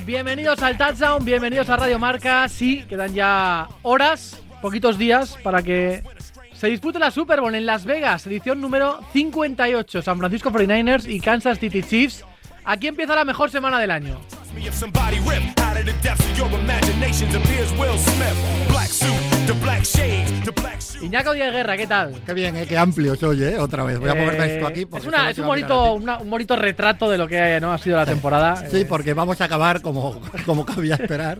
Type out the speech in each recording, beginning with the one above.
Bienvenidos al Touchdown, bienvenidos a Radio Marca. Sí, quedan ya horas, poquitos días para que se dispute la Super Bowl en Las Vegas, edición número 58. San Francisco 49ers y Kansas City Chiefs. Aquí empieza la mejor semana del año. Iñaco Díaz Guerra, ¿qué tal? Qué bien, eh, qué amplio soy, ¿eh? Otra vez. Voy a moverme esto aquí. Es, porque una- es un, bonito, una- un bonito retrato de lo que ¿no? ha sido la temporada. Sí, Eh, porque vamos a acabar como, como cabía esperar.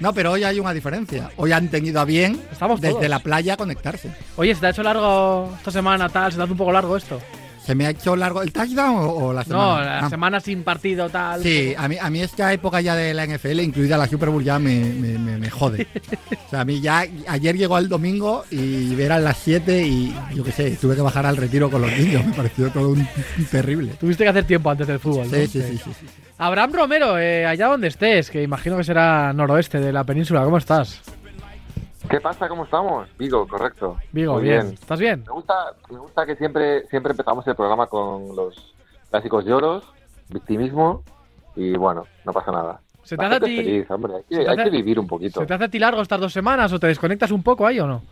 No, pero hoy hay una diferencia. Hoy han tenido a bien Estamos desde todos. la playa conectarse. Oye, ¿se te ha hecho largo esta semana tal? ¿Se te hace un poco largo esto? ¿Se me ha hecho largo el touchdown o, o la No, semana? la Ah, semana sin partido tal. Sí, a mí, a mí esta época ya de la NFL, incluida la Super Bowl, ya me, me, me- me jode. O sea, a mí ya, ayer llegó el domingo y eran las 7 y yo qué sé, tuve que bajar al retiro con los niños. Me pareció todo un, un terrible. Tuviste que hacer tiempo antes del fútbol. ¿no? Sí, sí, sí, sí, sí. Abraham Romero, eh, allá donde estés, que imagino que será noroeste de la península, ¿cómo estás? ¿Qué pasa? ¿Cómo estamos? Vigo, correcto. Vigo, Muy bien. ¿Estás bien? Me gusta, me gusta que siempre, siempre empezamos el programa con los clásicos lloros, victimismo y bueno, no pasa nada. ¿Se te hace a ti, feliz, hombre, hay que vivir un poquito. ¿se te hace a ti largo estas dos semanas o te desconectas un poco ahí o no?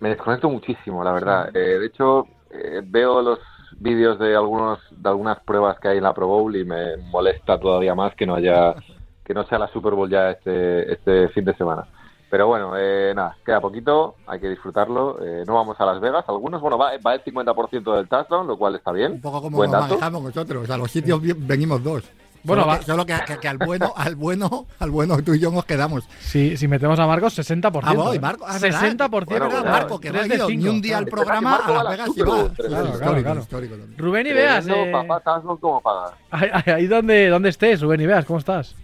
Me desconecto muchísimo, la verdad. Eh, de hecho, eh, veo los vídeos de algunos de algunas pruebas que hay en la Pro Bowl y me molesta todavía más que no haya que no sea la Super Bowl ya este este fin de semana. Pero bueno, eh, nada, queda poquito, hay que disfrutarlo. Eh, no vamos a Las Vegas. Algunos, bueno, va, va el 50% del touchdown, lo cual está bien. Un poco como Buen nos dato. manejamos nosotros. A los sitios venimos dos. Bueno, solo va- que, solo que, que- que al bueno, al bueno, al bueno tú y yo nos quedamos. Sí, si metemos a Marcos, 60%. Ah, voy, ¿eh? Marco. ah, ¿verdad? 60%. Bueno, ¿verdad, bueno, Marco, que no ha ido ni un día al programa a Las Vegas y va. Claro, claro. histórico. Rubén y Veas, eh, papá como ahí- ahí donde, donde estés, Rubén y Veas, ¿cómo estás?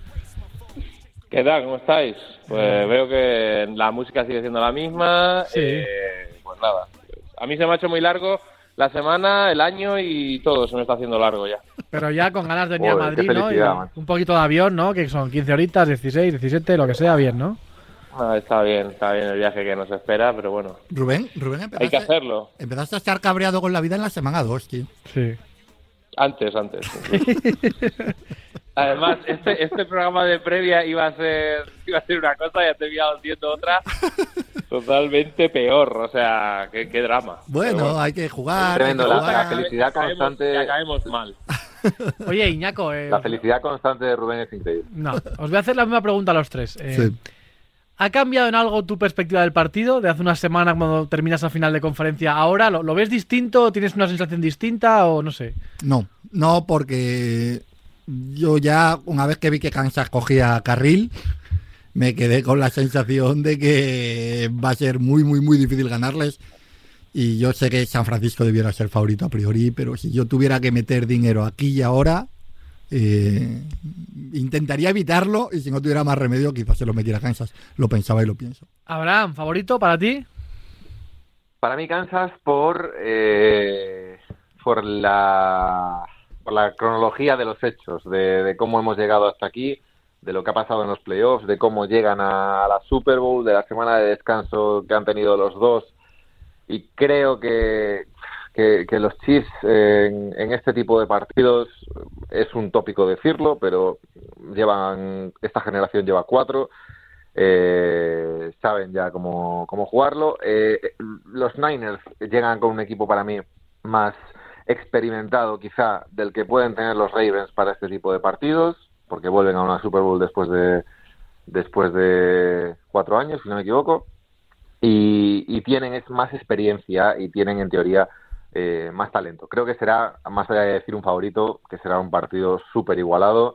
¿Qué tal? ¿Cómo estáis? Pues veo que la música sigue siendo la misma. Sí. eh, pues nada. A mí se me ha hecho muy largo la semana, el año y todo se me está haciendo largo ya. Pero ya con ganas de venir a Joder, Madrid, ¿no? Y un poquito de avión, ¿no? Que son 15 horitas, 16, 17, lo que sea, bien, ¿no? Ah, está bien, está bien el viaje que nos espera, pero bueno, Rubén, Rubén, hay que empezaste, hacerlo. empezaste a estar cabreado con la vida en la semana 2, tío. Sí. Antes, antes. Además, este, este programa de previa iba a ser iba a ser una cosa y ha terminado siendo otra totalmente peor. O sea, qué, qué drama. Bueno, hay que jugar. Tremendo, hay que la- jugar. la felicidad Ya caemos- constante. Ya caemos mal. Oye, Iñaco, eh, La felicidad constante de Rubén es increíble. no, os voy a hacer la misma pregunta a los tres. Eh, Sí. ¿Ha cambiado en algo tu perspectiva del partido de hace una semana cuando terminas al final de conferencia? ¿Ahora lo, lo ves distinto? ¿Tienes una sensación distinta o no sé? No, no, porque yo ya, una vez que vi que Kansas cogía carril, me quedé con la sensación de que va a ser muy, muy, muy difícil ganarles. Y yo sé que San Francisco debiera ser favorito a priori, pero si yo tuviera que meter dinero aquí y ahora, eh, intentaría evitarlo y si no tuviera más remedio, quizás se lo metiera a Kansas. Lo pensaba y lo pienso. Abraham, ¿favorito para ti? Para mí Kansas por eh, por la por la cronología de los hechos, de, de cómo hemos llegado hasta aquí, de lo que ha pasado en los playoffs, de cómo llegan a la Super Bowl, de la semana de descanso que han tenido los dos. Y creo que, que, los Chiefs en, en este tipo de partidos es un tópico decirlo, pero llevan esta generación lleva cuatro eh, saben ya cómo, cómo jugarlo. Eh, los Niners llegan con un equipo para mí más experimentado quizá del que pueden tener los Ravens para este tipo de partidos, porque vuelven a una Super Bowl después de después de cuatro años, si no me equivoco, y, y tienen es más experiencia y tienen en teoría eh, más talento. Creo que será, más allá de decir un favorito, que será un partido súper igualado,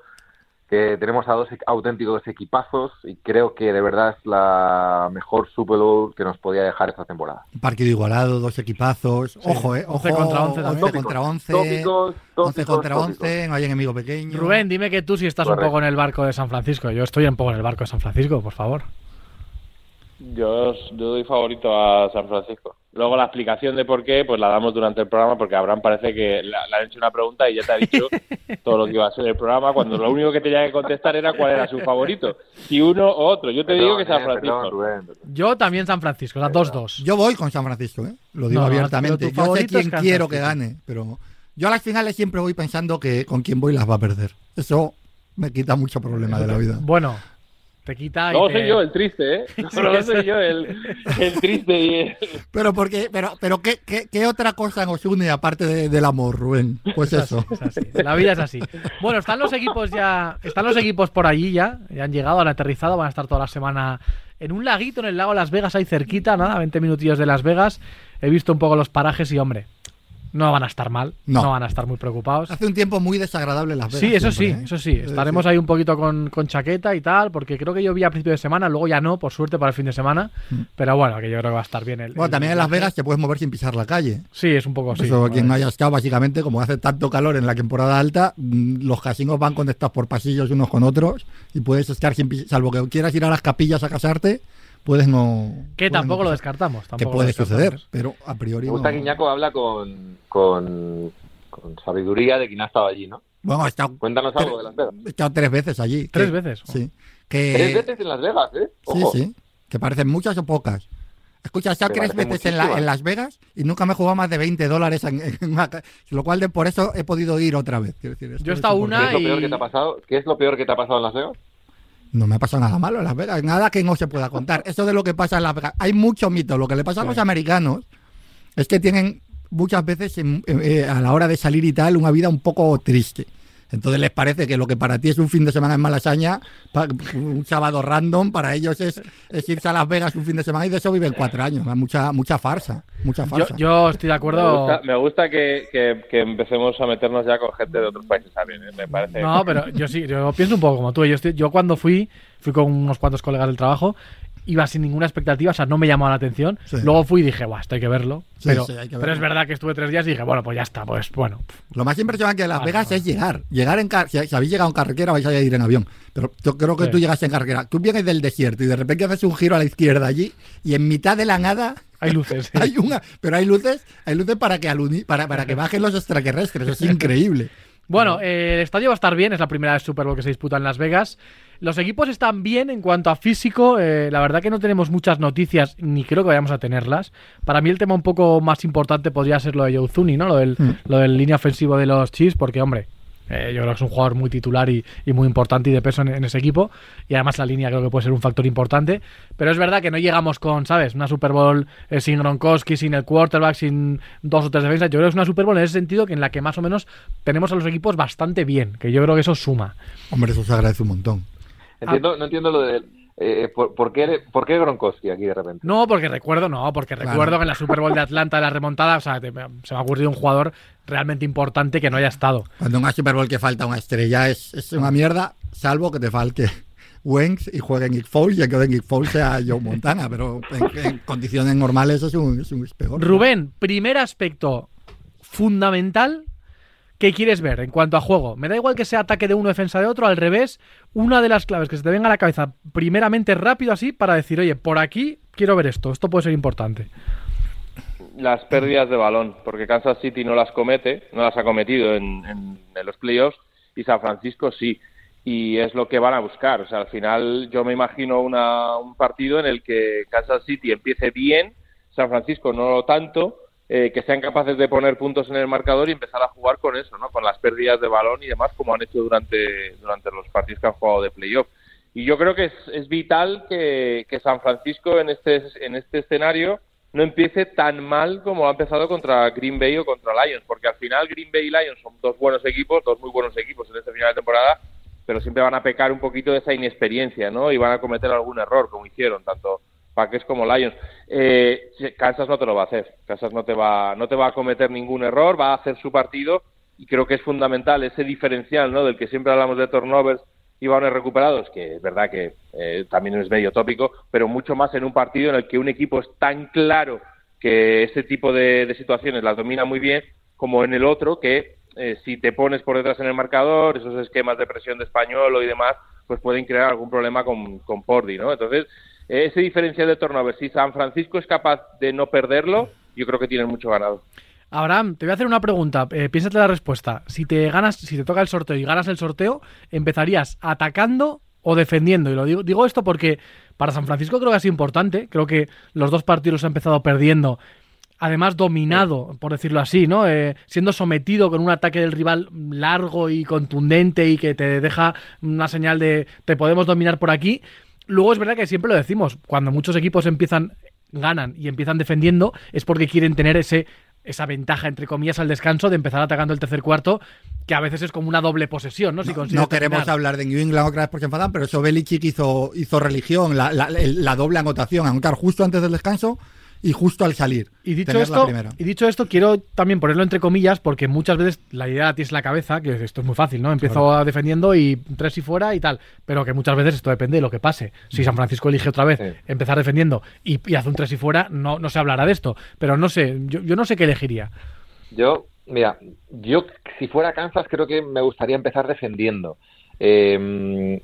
que tenemos a dos e- auténticos equipazos y creo que de verdad es la mejor Super Bowl que nos podía dejar esta temporada. Un partido igualado, dos equipazos. Ojo, eh. 11 Ojo, contra 11 también. 11 contra 11. Tópicos, 11 contra tópicos. 11, no hay enemigo pequeño. Rubén, dime que tú si estás un poco en el barco de San Francisco. Yo estoy un poco en el barco de San Francisco, por favor. Yo, yo doy favorito a San Francisco. Luego la explicación de por qué, pues la damos durante el programa, porque Abraham parece que le, le han hecho una pregunta y ya te ha dicho todo lo que iba a ser el programa, cuando lo único que tenía que contestar era cuál era su favorito. Si uno o otro. Yo te digo que San eh, Francisco. perdón. Yo también San Francisco, las 2-2. Yo voy con San Francisco, ¿eh? Lo digo No, abiertamente. Yo sé quién quiero que gane, pero yo a las finales siempre voy pensando que con quién voy las va a perder. Eso me quita mucho problema de la vida. Bueno, te quita y No te- soy yo el triste, ¿eh? No, no soy yo el, el triste y el... Pero porque, pero, pero ¿qué, qué, qué otra cosa nos une aparte de- del amor, Rubén? Pues eso. Es así, la vida es así. Bueno, están los equipos ya, están los equipos por allí ya, ya han llegado, han aterrizado, van a estar toda la semana en un laguito en el lago Las Vegas, ahí cerquita, nada, 20 minutillos de Las Vegas. He visto un poco los parajes y hombre, no van a estar mal, no, No. van a estar muy preocupados. Hace un tiempo muy desagradable en Las Vegas. Sí, eso sí, ¿eh? eso sí. Es Estaremos ahí un poquito con, con chaqueta y tal, porque creo que llovía a principio de semana, luego ya no, por suerte para el fin de semana. Pero bueno, que yo creo que va a estar bien el. Mm. Bueno, el también en Las. Vegas te puedes mover sin pisar la calle. Sí, es un poco así. Eso, quien no haya estado, básicamente, como hace tanto calor en la temporada alta, mm, los casinos van conectados por pasillos unos con otros y puedes estar sin salvo que quieras ir a las capillas a casarte, puedes no. Que puedes tampoco no lo descartamos. Que tampoco lo puede descartamos. suceder, pero a priori. Me gusta no. que Iñaco habla con, con, con sabiduría de quien ha estado allí, ¿no? Bueno, he estado, Cuéntanos algo de Las Vegas. he estado tres veces allí. ¿Tres que- veces? Sí. Que, Tres veces en Las Vegas, ¿eh? Sí, Ojo. sí. Que parecen muchas o pocas. Escucha, he estado tres veces en, la- muchísimas. en Las Vegas y nunca me he jugado más de 20 dólares en, en una Lo cual de por eso he podido ir otra vez. quiero decir, Yo he es estado una ¿Qué es lo peor que te ha pasado? ¿Qué es lo peor que te ha pasado en Las Vegas? No me ha pasado nada malo en Las Vegas, nada que no se pueda contar. Eso de lo que pasa en Las Vegas. Hay mucho mito. Lo que le pasa a los americanos es que tienen muchas veces en- eh, a la hora de salir y tal una vida un poco triste. Entonces les parece que lo que para ti es un fin de semana en Malasaña, un sábado random, para ellos es, es irse a Las Vegas un fin de semana y de eso viven cuatro años. Mucha, mucha farsa, mucha Yo, farsa. yo estoy de Me acuerdo. gusta, me gusta que, que- que empecemos a meternos ya con gente de otros países también, ¿eh? me parece. No, pero yo sí, yo pienso un poco como tú. Yo, estoy- yo cuando fui, fui con unos cuantos colegas del trabajo, iba sin ninguna expectativa, o sea, no me llamaba la atención. Sí. Luego fui y dije, guau, esto hay que verlo. Sí, pero, sí, hay que pero verlo. es verdad que estuve tres días y dije, bueno, pues ya está, pues bueno. Lo más impresionante de Las Vale, Vegas vale. es llegar. Llegar en car- si, si habéis llegado en carretera vais a ir en avión. Pero yo creo que tú llegas en carretera. Tú vienes del desierto y de repente haces un giro a la izquierda allí y en mitad de la nada Hay luces. hay una. Pero hay luces, hay luces para que aluni- para, para que bajen los extraterrestres. Es increíble. Bueno, eh, el estadio va a estar bien, es la primera vez Super Bowl que se disputa en Las Vegas. Los equipos están bien en cuanto a físico. eh, la verdad que no tenemos muchas noticias, ni creo que vayamos a tenerlas. Para mí el tema un poco más importante podría ser lo de Joe Zuni, ¿no? Lo del, Mm. lo del línea ofensivo de los Chiefs, porque, hombre, eh, yo creo que es un jugador muy titular y, y muy importante y de peso en, en ese equipo. Y además la línea creo que puede ser un factor importante. Pero es verdad que no llegamos con, ¿sabes? Una Super Bowl eh, sin Gronkowski, sin el quarterback, sin dos o tres defensas. Yo creo que es una Super Bowl en ese sentido que en la que más o menos tenemos a los equipos bastante bien. Que yo creo que eso suma. Hombre, eso se agradece un montón. Entiendo, no entiendo lo de... eh, ¿por, por qué, ¿Por qué Gronkowski aquí de repente? No, porque recuerdo, no, porque Claro. recuerdo que en la Super Bowl de Atlanta, de la remontada, o sea, te- se me ha ocurrido un jugador realmente importante que no haya estado. Cuando en una Super Bowl que falta una estrella es, es una mierda, salvo que te falte Wentz y juegue Nick Foles y que de Nick Foles sea Joe Montana. Pero en, en condiciones normales es un, es un es peor. Rubén, primer aspecto fundamental que quieres ver en cuanto a juego. Me da igual que sea ataque de uno, defensa de otro, al revés. Una de las claves que se te venga a la cabeza, primeramente rápido así, para decir, oye, por aquí quiero ver esto, esto puede ser importante. las pérdidas de balón, porque Kansas City no las comete, no las ha cometido en, los playoffs y San Francisco sí. Y es lo que van a buscar. O sea, al final yo me imagino una- un partido en el que Kansas City empiece bien, San Francisco no tanto, eh, que sean capaces de poner puntos en el marcador y empezar a jugar con eso, ¿no? Con las pérdidas de balón y demás, como han hecho durante, durante los partidos que han jugado de playoff. Y yo creo que es, es vital que, que San Francisco en este, en este escenario no empiece tan mal como ha empezado contra Green Bay o contra Lions, porque al final Green Bay y Lions son dos buenos equipos, dos muy buenos equipos en este final de temporada, pero siempre van a pecar un poquito de esa inexperiencia, ¿no? Y van a cometer algún error, como hicieron tanto Packers como Lions. Eh, Kansas no te lo va a hacer, Kansas no te va, no te va a cometer ningún error, va a hacer su partido y creo que es fundamental ese diferencial, ¿no? Del que siempre hablamos de turnovers y balones recuperados, que es verdad que eh, también es medio tópico, pero mucho más en un partido en el que un equipo es tan claro que ese tipo de, de situaciones las domina muy bien, como en el otro que eh, si te pones por detrás en el marcador, esos esquemas de presión de español y demás, pues pueden crear algún problema con, con Pordi, ¿no? Entonces, ese diferencial de turnover, si San Francisco es capaz de no perderlo, yo creo que tienen mucho ganado. Abraham, te voy a hacer una pregunta. Eh, piénsate la respuesta. Si te ganas, si te toca el sorteo y ganas el sorteo, ¿empezarías atacando o defendiendo? Y lo digo, digo esto porque para San Francisco creo que ha sido importante. Creo que los dos partidos los ha empezado perdiendo. además dominado, por decirlo así, ¿no? Eh, siendo sometido con un ataque del rival largo y contundente y que te deja una señal de te podemos dominar por aquí. Luego es verdad que siempre lo decimos, cuando muchos equipos empiezan ganan y empiezan defendiendo es porque quieren tener ese esa ventaja, entre comillas, al descanso de empezar atacando el tercer cuarto, que a veces es como una doble posesión, ¿no? Si no, queremos hablar de New England otra vez porque enfadan, pero eso Belichick hizo, hizo religión, la, la, la doble anotación, anotar justo antes del descanso y justo al salir. Y dicho, esto, y dicho esto, quiero también ponerlo entre comillas, porque muchas veces la idea tienes en la cabeza, que esto es muy fácil, ¿no? Empiezo defendiendo y tres y fuera y tal, pero que muchas veces esto depende de lo que pase. Si San Francisco elige otra vez empezar defendiendo y, hace un tres y fuera, no, no se hablará de esto. Pero no sé, yo, yo no sé qué elegiría. Yo, mira, yo si fuera Kansas creo que me gustaría empezar defendiendo. Eh,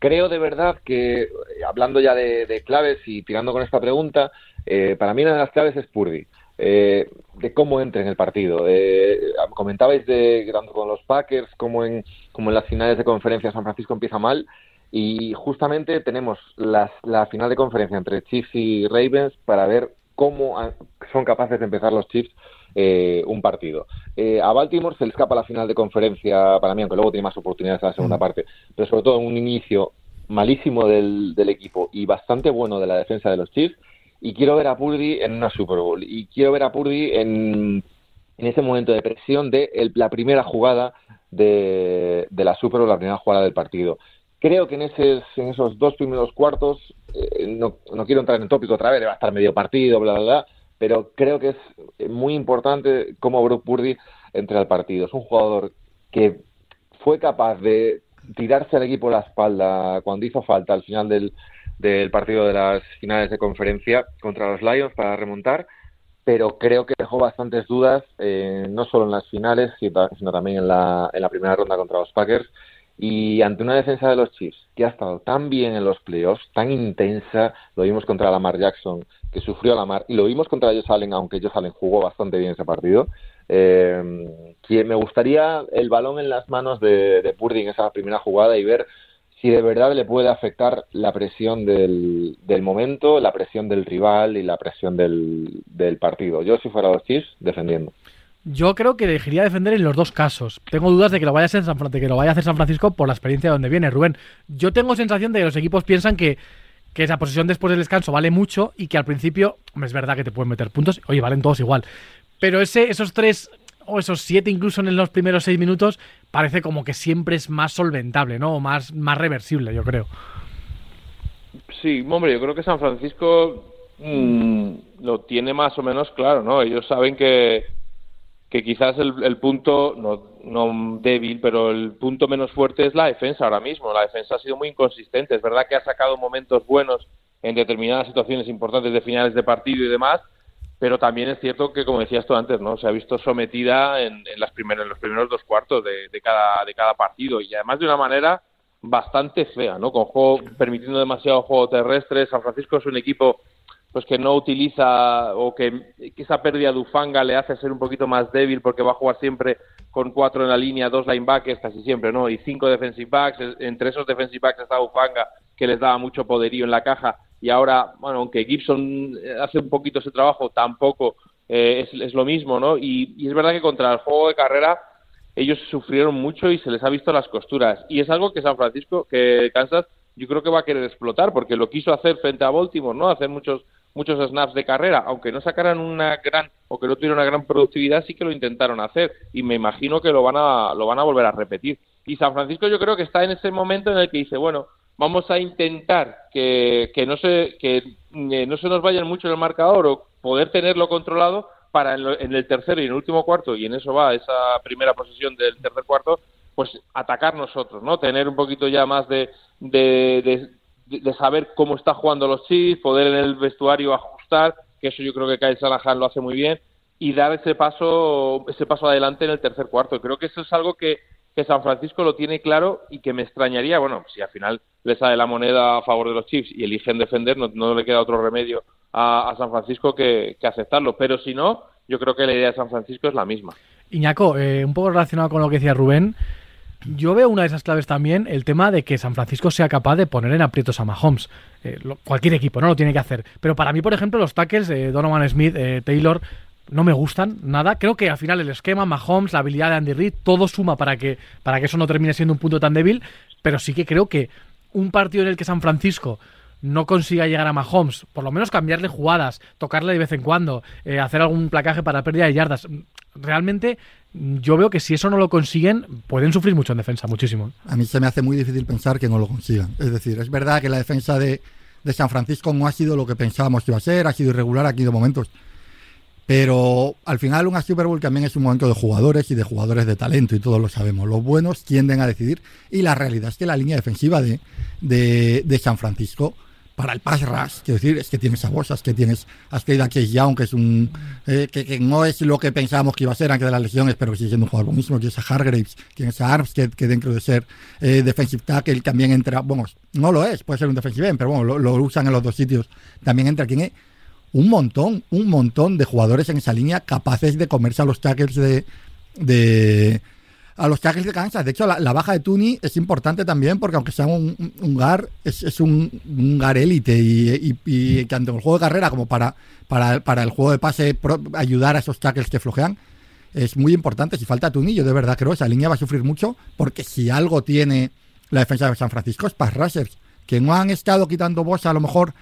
creo de verdad que, hablando ya de, claves y tirando con esta pregunta, eh, para mí una de las claves es Purdy. Eh, de cómo entra en el partido. Eh, comentabais de tanto con los Packers como en, como en las finales de conferencia San Francisco empieza mal y justamente tenemos las, la final de conferencia entre Chiefs y Ravens para ver cómo son capaces de empezar los Chiefs eh, un partido. Eh, a Baltimore se le escapa la final de conferencia para mí, aunque luego tiene más oportunidades en la segunda mm. parte, pero sobre todo un inicio malísimo del, equipo y bastante bueno de la defensa de los Chiefs. Y quiero ver a Purdy en una Super Bowl. Y quiero ver a Purdy en, en ese momento de presión de la primera jugada de, la Super Bowl, la primera jugada del partido. Creo que en, ese, en esos dos primeros cuartos, eh, no, no, quiero entrar en el tópico otra vez, va a estar medio partido, bla, bla, bla, pero creo que es muy importante cómo Brock Purdy entra al partido. Es un jugador que fue capaz de tirarse al equipo a la espalda cuando hizo falta al final del, del partido de las finales de conferencia contra los Lions para remontar, pero creo que dejó bastantes dudas, eh, no solo en las finales, sino también en la, en la primera ronda contra los Packers. Y ante una defensa de los Chiefs que ha estado tan bien en los playoffs, tan intensa, lo vimos contra Lamar Jackson, que sufrió Lamar, y lo vimos contra Josh Allen, aunque Josh Allen jugó bastante bien ese partido. Eh, me gustaría el balón en las manos de, de Purdy en esa primera jugada y ver si de verdad le puede afectar la presión del, del momento, la presión del rival y la presión del, del partido. Yo, si fuera los Chiefs, defendiendo. Yo creo que elegiría defender en los dos casos. Tengo dudas de que lo vaya a hacer San, que lo vaya a hacer San Francisco por la experiencia de donde viene Rubén. Yo tengo sensación de que los equipos piensan que, que esa posición después del descanso vale mucho y que al principio, es verdad que te pueden meter puntos, oye, valen todos igual. Pero ese, esos tres o esos siete incluso en los primeros seis minutos parece como que siempre es más solventable, ¿no? O más, más reversible, yo creo. Sí, hombre, yo creo que San Francisco mm, lo tiene más o menos claro, ¿no? Ellos saben que que quizás el, punto, no, no, débil, pero el punto menos fuerte es la defensa ahora mismo. La defensa ha sido muy inconsistente. Es verdad que ha sacado momentos buenos en determinadas situaciones importantes de finales de partido y demás, pero también es cierto que, como decías tú antes, ¿no? se ha visto sometida en, en las en los primeros dos cuartos de, de, cada, de cada partido y además de una manera bastante fea, ¿no? con juego, permitiendo demasiado juego terrestre. San Francisco es un equipo pues que no utiliza o que, esa pérdida de Ufanga le hace ser un poquito más débil porque va a jugar siempre con cuatro en la línea, dos linebackers casi siempre, ¿no? Y cinco defensive backs. Entre esos defensive backs está Ufanga que les daba mucho poderío en la caja y ahora, bueno, aunque Gibson hace un poquito ese trabajo, tampoco eh, es, lo mismo, ¿no? Y, es verdad que contra el juego de carrera ellos sufrieron mucho y se les ha visto las costuras. Y es algo que San Francisco, que Kansas, yo creo que va a querer explotar porque lo quiso hacer frente a Baltimore, ¿no? Hacer muchos muchos snaps de carrera, aunque no sacaran una gran o que no tuvieran una gran productividad, sí que lo intentaron hacer y me imagino que lo van a lo van a volver a repetir. Y San Francisco yo creo que está en ese momento en el que dice, bueno, vamos a intentar que, que no se que eh, no se nos vayan mucho en el marcador o poder tenerlo controlado para en, el tercer y en el último cuarto y en eso va esa primera posesión del tercer cuarto pues atacar nosotros, ¿no? Tener un poquito ya más de, de, de, saber cómo está jugando los Chiefs, poder en el vestuario ajustar, que eso yo creo que Kyle Shanahan lo hace muy bien, y dar ese paso, ese paso adelante en el tercer cuarto. Creo que eso es algo que, que San Francisco lo tiene claro y que me extrañaría, bueno, si al final le sale la moneda a favor de los Chiefs y eligen defender, no, no le queda otro remedio a, San Francisco que, que, aceptarlo. Pero si no, yo creo que la idea de San Francisco es la misma. Iñaco, eh, un poco relacionado con lo que decía Rubén, yo veo una de esas claves también, el tema de que San Francisco sea capaz de poner en aprietos a Mahomes. Eh, cualquier equipo, ¿no? Lo tiene que hacer. Pero para mí, por ejemplo, los tackles, eh, Donovan Smith, eh, Taylor, no me gustan nada. Creo que al final el esquema, Mahomes, la habilidad de Andy Reid, todo suma para que, para que eso no termine siendo un punto tan débil. Pero sí que creo que un partido en el que San Francisco no consiga llegar a Mahomes, por lo menos cambiarle jugadas, tocarle de vez en cuando, eh, hacer algún placaje para pérdida de yardas. Realmente yo veo que si eso no lo consiguen, pueden sufrir mucho en defensa, muchísimo. A mí se me hace muy difícil pensar que no lo consigan. Es decir, es verdad que la defensa de, de San Francisco no ha sido lo que pensábamos que iba a ser, ha sido irregular, ha habido momentos. Pero al final una Super Bowl también es un momento de jugadores y de jugadores de talento y todos lo sabemos. Los buenos tienden a decidir y la realidad es que la línea defensiva de, de, San Francisco para el pass rush, quiero decir, es que tienes a Bosas, que tienes a Skate Chase Young, que es un eh, que, no es lo que pensábamos que iba a ser antes de las lesiones, pero que sigue siendo un jugador buenísimo, tienes a Hargraves, tienes a Arms, que, que dentro de ser eh, defensive tackle también entra, bueno, no lo es, puede ser un defensive end, pero bueno, lo, lo usan en los dos sitios, también entra quien es un montón, un montón de jugadores en esa línea capaces de comerse a los tackles de, de a los tackles de Kansas. De hecho, la, baja de Tuni es importante también porque aunque sea un, un GAR, es, es un, un, GAR élite y, y, y, tanto en el juego de carrera como para, para, para el juego de pase ayudar a esos tackles que flojean es muy importante. Si falta Tuni, yo de verdad creo que esa línea va a sufrir mucho porque si algo tiene la defensa de San Francisco es pass rushers, que no han estado quitando voz a lo mejor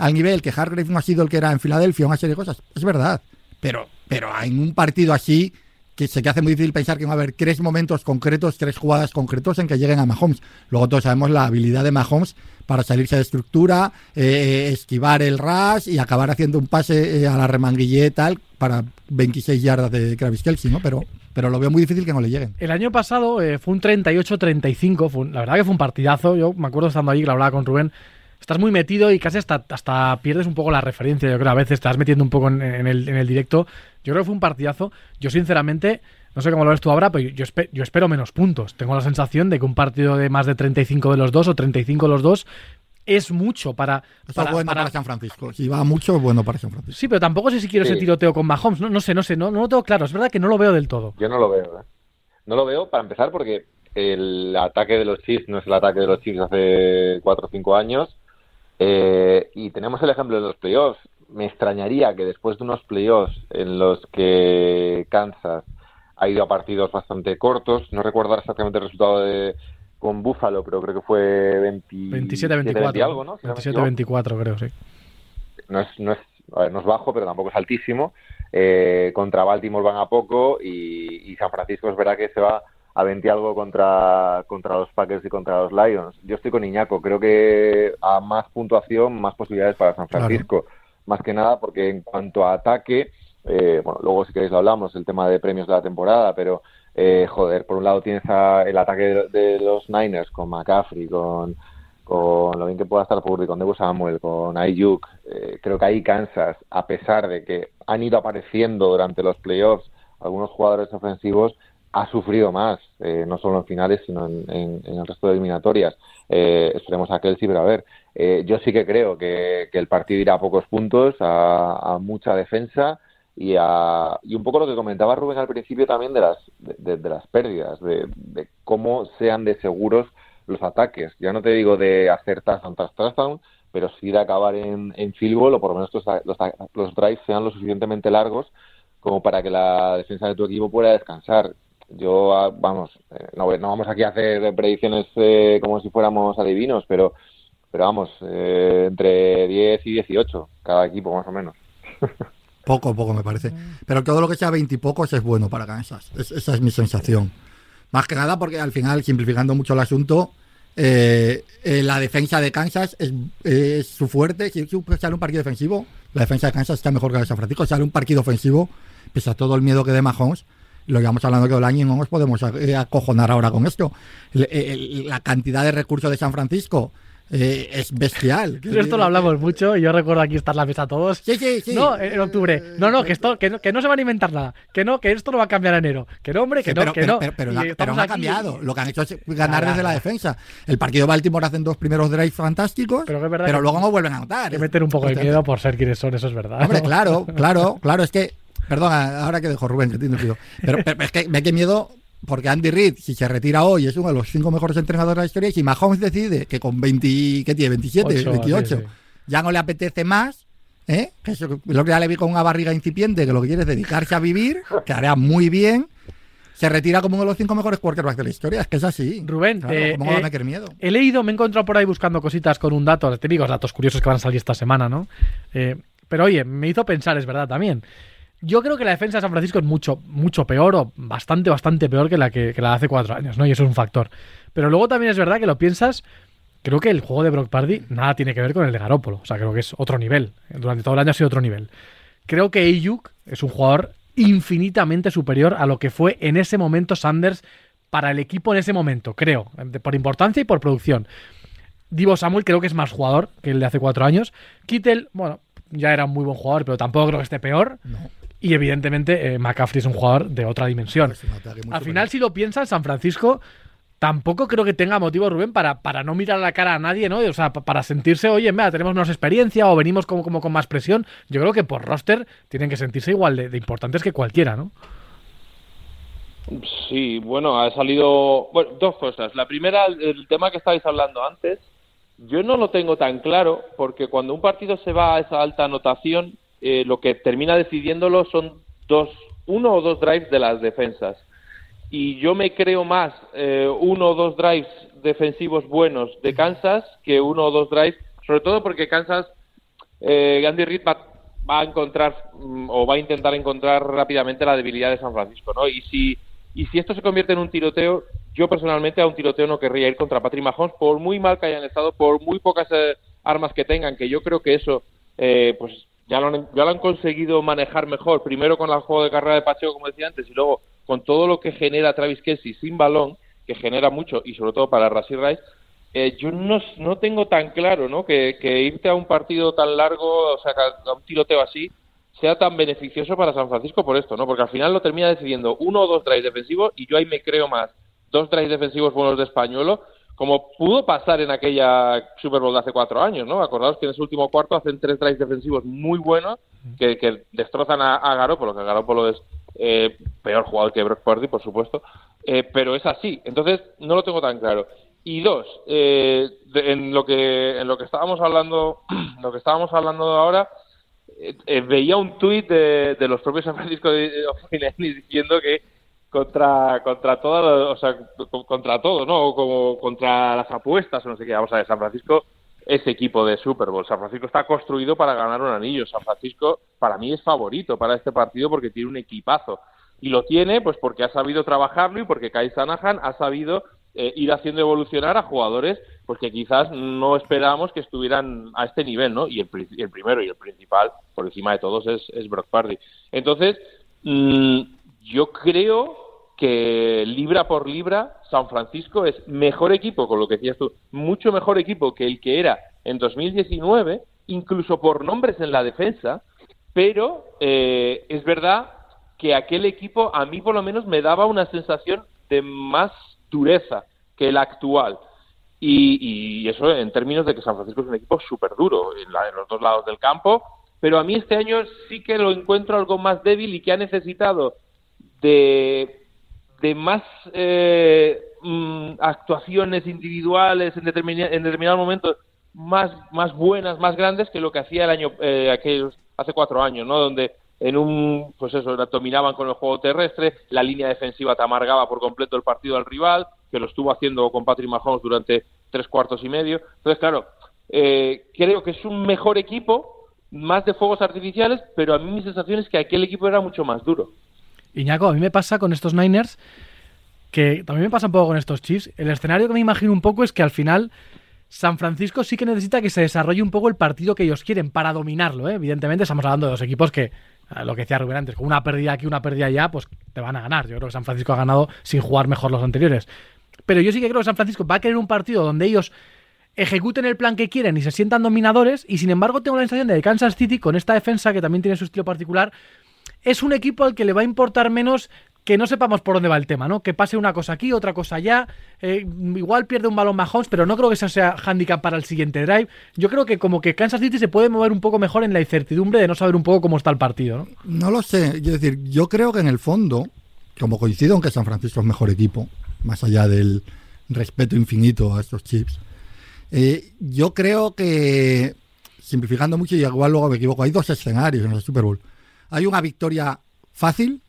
al nivel que Hargrave no ha sido el que era en Filadelfia, una serie de cosas. Es verdad, pero, pero en un partido así que se que hace muy difícil pensar que va a haber tres momentos concretos, tres jugadas concretos en que lleguen a Mahomes. Luego todos sabemos la habilidad de Mahomes para salirse de estructura, eh, esquivar el rush y acabar haciendo un pase eh, a la remanguillé tal para 26 yardas de Travis Kelsey, ¿no? Pero, pero lo veo muy difícil que no le lleguen. El año pasado eh, fue un 38-35, la verdad que fue un partidazo. Yo me acuerdo estando allí que hablaba con Rubén estás muy metido y casi hasta, hasta pierdes un poco la referencia. Yo creo a veces estás metiendo un poco en, en, el, en el directo. Yo creo que fue un partidazo. Yo, sinceramente, no sé cómo lo ves tú ahora, pero yo, espe yo, espero menos puntos. Tengo la sensación de que un partido de más de 35 de los dos o 35 de los dos es mucho para. Eso para, es bueno para... para, San Francisco. Si va mucho, es bueno para San Francisco. Sí, pero tampoco sé si quiero sí. ese tiroteo con Mahomes. No, no sé, no sé, no, no lo tengo claro. Es verdad que no lo veo del todo. Yo no lo veo, ¿eh? No lo veo para empezar porque el ataque de los Chiefs no es el ataque de los Chiefs hace 4 o 5 años eh, y tenemos el ejemplo de los playoffs. Me extrañaría que después de unos playoffs en los que Kansas ha ido a partidos bastante cortos, no recuerdo exactamente el resultado de con Buffalo, pero creo que fue 27-24 algo, ¿no? Si 27-24 creo, sí. No es, no, es, a ver, no es bajo, pero tampoco es altísimo. Eh, contra Baltimore van a poco y, y San Francisco es verdad que se va a 20 algo contra, contra los Packers y contra los Lions. Yo estoy con Iñaco, creo que a más puntuación, más posibilidades para San Francisco. Claro. Más que nada porque en cuanto a ataque, eh, bueno, luego si queréis lo hablamos, el tema de premios de la temporada, pero eh, joder, por un lado tienes a, el ataque de, de, los Niners con McCaffrey, con, con lo bien que pueda estar Purdy, con Debu Samuel, con Ayuk. Eh, creo que ahí Kansas, a pesar de que han ido apareciendo durante los playoffs algunos jugadores ofensivos, ha sufrido más, eh, no solo en finales, sino en, el resto de eliminatorias. Eh, esperemos a Kelsey, pero a ver, eh, yo sí que creo que, que, el partido irá a pocos puntos, a, mucha defensa y, a, y, un poco lo que comentaba Rubén al principio también de las, de, las pérdidas, de, de, cómo sean de seguros los ataques. Ya no te digo de hacer touchdown tras touchdown, pero sí de acabar en, en field goal o por lo menos los, los, los drives sean lo suficientemente largos como para que la defensa de tu equipo pueda descansar yo, ah, vamos, eh, no, no, vamos aquí a hacer predicciones eh, como si fuéramos adivinos, pero, pero vamos, eh, entre 10 y 18, cada equipo más o menos. poco, poco me parece. Pero todo lo que sea 20 y pocos es bueno para Kansas. Es, esa es mi sensación. Más que nada porque al final, simplificando mucho el asunto, eh, la defensa de Kansas es, es su fuerte. Si, sale un partido defensivo, la defensa de Kansas está mejor que la de San Francisco. Sale un partido ofensivo, pese a todo el miedo que de Mahomes, lo llevamos hablando año y no nos podemos acojonar ahora con esto. La cantidad de recursos de San Francisco eh, es bestial. Esto lo hablamos mucho y yo recuerdo aquí estar la mesa todos. Sí, sí, sí. No, en octubre. No, no, que esto, que no, que no se van a inventar nada. Que no, que esto no va a cambiar en enero. Que no, hombre, que sí, no, pero, que pero, no. Pero, pero, pero, pero no ha cambiado. Lo que han hecho es ganar desde la defensa. El partido de Baltimore hacen dos primeros drives fantásticos, pero, es verdad pero luego no vuelven a anotar. Hay que meter un poco de miedo por ser quienes son, eso es verdad. Hombre, claro, claro, claro. Es que Perdona, ahora que dejo Rubén, que tiene pero, pero, es que me qué miedo porque Andy Reid, si se retira hoy, es uno de los cinco mejores entrenadores de la historia. Y si Mahomes decide que con 20, ¿qué tiene? 27, 8, 28, sí, sí. ya no le apetece más, ¿eh? Que eso- el otro día le vi con una barriga incipiente que lo que quiere es dedicarse a vivir, que hará muy bien. Se retira como uno de los cinco mejores quarterbacks de la historia. Es que es así. Rubén, Claro, eh, ¿cómo a eh, miedo? He leído, me he encontrado por ahí buscando cositas con un dato, los típicos datos curiosos que van a salir esta semana, ¿no? Eh, pero oye, me hizo pensar, es verdad también. Yo creo que la defensa de San Francisco es mucho, mucho peor o bastante, bastante peor que la que, la de hace cuatro años, ¿no? Y eso es un factor. Pero luego también es verdad que lo piensas, creo que el juego de Brock Party nada tiene que ver con el de Garópolo. O sea, creo que es otro nivel. Durante todo el año ha sido otro nivel. Creo que Ayuk es un jugador infinitamente superior a lo que fue en ese momento Sanders para el equipo en ese momento, creo, por importancia y por producción. Divo Samuel creo que es más jugador que el de hace cuatro años. Kittel, bueno, ya era un muy buen jugador, pero tampoco creo que esté peor. No, Y evidentemente eh, McCaffrey es un jugador de otra dimensión. Al final, si lo piensas, San Francisco tampoco creo que tenga motivo, Rubén, para, para no mirar a la cara a nadie, ¿no? O sea, pa- para sentirse, oye, mira, tenemos menos experiencia o venimos como, como con más presión. Yo creo que por roster tienen que sentirse igual de, de importantes que cualquiera, ¿no? Sí, bueno, ha salido. Bueno, dos cosas. La primera, el- el tema que estabais hablando antes, yo no lo tengo tan claro, porque cuando un partido se va a esa alta anotación, eh, lo que termina decidiéndolo son dos, uno o dos drives de las defensas. Y yo me creo más eh, uno o dos drives defensivos buenos de Kansas que uno o dos drives, sobre todo porque Kansas, eh, Andy Reid va, va a encontrar mm, o va a intentar encontrar rápidamente la debilidad de San Francisco, ¿no? Y si y si esto se convierte en un tiroteo, yo personalmente a un tiroteo no querría ir contra Patrick Mahomes, por muy mal que hayan estado, por muy pocas eh, armas que tengan, que yo creo que eso, eh, pues ya lo, han, ya lo han conseguido manejar mejor, primero con el juego de carrera de Pacheco, como decía antes, y luego con todo lo que genera Travis Kelsey sin balón, que genera mucho, y sobre todo para Rasir Rice, eh, yo no, no tengo tan claro ¿no? Que, que irte a un partido tan largo, o sea, a un tiroteo así, sea tan beneficioso para San Francisco por esto, ¿no? Porque al final lo termina decidiendo uno o dos drives defensivos y yo ahí me creo más dos drives defensivos buenos de Españolo, como pudo pasar en aquella Super Bowl de hace cuatro años, ¿no? Acordaos que en ese último cuarto hacen tres drives defensivos muy buenos que, que destrozan a, a Garoppolo, que Garoppolo es eh, peor jugador que Brock Purdy, por supuesto, eh, pero es así. Entonces no lo tengo tan claro. Y dos, eh, de- en lo que en lo que estábamos hablando, lo que estábamos hablando ahora, eh, eh, veía un tuit de, de los propios San Francisco de, de 49ers diciendo que contra contra todas o sea co- contra todo no como contra las apuestas o no sé qué vamos a ver San Francisco es equipo de Super Bowl San Francisco está construido para ganar un anillo San Francisco para mí es favorito para este partido porque tiene un equipazo y lo tiene pues porque ha sabido trabajarlo y porque Kai Sanahan ha sabido eh, ir haciendo evolucionar a jugadores pues que quizás no esperábamos que estuvieran a este nivel, ¿no? Y el, el primero y el principal, por encima de todos, es, es Brock Purdy. Entonces, mm, yo creo que libra por libra San Francisco es mejor equipo, con lo que decías tú, mucho mejor equipo que el que era en 2019, incluso por nombres en la defensa, pero eh, es verdad que aquel equipo a mí por lo menos me daba una sensación de más dureza que el actual. Y, y eso en términos de que San Francisco es un equipo súper duro en, en los dos lados del campo, pero a mí este año sí que lo encuentro algo más débil y que ha necesitado de, de más eh, mm, actuaciones individuales en, determina- en determinados momentos más, más buenas, más grandes que lo que hacía el año eh, aquellos, hace cuatro años, ¿no? Donde en un, pues eso, dominaban con el juego terrestre, la línea defensiva te amargaba por completo el partido al rival, que lo estuvo haciendo con Patrick Mahomes durante tres cuartos y medio. Entonces, claro, eh, creo que es un mejor equipo, más de fuegos artificiales, pero a mí mi sensación es que aquel equipo era mucho más duro. Iñaco, a mí me pasa con estos Niners que también me pasa un poco con estos Chiefs. El escenario que me imagino un poco es que al final San Francisco sí que necesita que se desarrolle un poco el partido que ellos quieren para dominarlo. ¿eh? Evidentemente estamos hablando de dos equipos que, eh, lo que decía Rubén antes, con una pérdida aquí, una pérdida allá, pues te van a ganar. Yo creo que San Francisco ha ganado sin jugar mejor los anteriores. Pero yo sí que creo que San Francisco va a querer un partido donde ellos ejecuten el plan que quieren y se sientan dominadores y sin embargo tengo la sensación de que Kansas City con esta defensa que también tiene su estilo particular es un equipo al que le va a importar menos que no sepamos por dónde va el tema, ¿no? Que pase una cosa aquí, otra cosa allá. eh, igual pierde un balón Mahomes, pero no creo que eso sea handicap para el siguiente drive. Yo creo que como que Kansas City se puede mover un poco mejor en la incertidumbre de no saber un poco cómo está el partido, ¿no? No lo sé. Es decir, yo creo que en el fondo, como coincido en que San Francisco es mejor equipo, más allá del respeto infinito a estos chips, eh, yo creo que simplificando mucho y igual luego me equivoco, hay dos escenarios en el Super Bowl. Hay una victoria fácil